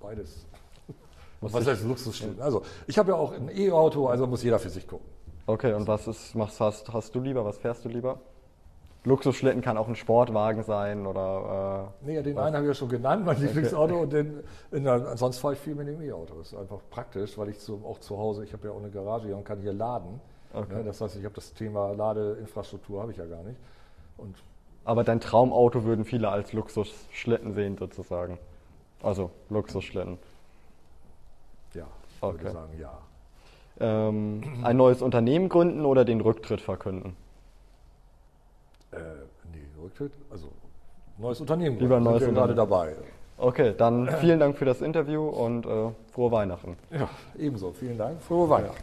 beides. Muss Was heißt Luxusschlitten? Also ich habe ja auch ein E-Auto, also muss jeder für sich gucken. Okay, und was ist, machst, hast, hast du lieber? Was fährst du lieber? Luxusschlitten kann auch ein Sportwagen sein oder äh, Nee, den einen habe ich ja schon genannt, mein Lieblingsauto. Und den, in, ansonsten fahre ich viel mit dem E-Auto. Das ist einfach praktisch, weil ich zu, auch zu Hause, ich habe ja auch eine Garage hier und kann hier laden. Okay. Ne, das heißt, ich habe das Thema Ladeinfrastruktur habe ich ja gar nicht. Und aber dein Traumauto würden viele als Luxusschlitten sehen sozusagen. Also Luxusschlitten. ja, ich Okay. würde sagen, ja. Ähm, ein neues Unternehmen gründen oder den Rücktritt verkünden? Äh, nee, Rücktritt, also neues Unternehmen. Lieber Sind neues gerade Unternehmen. dabei. Okay, dann vielen Dank für das Interview und äh, frohe Weihnachten. Ja, ebenso. Vielen Dank. Frohe Weihnachten.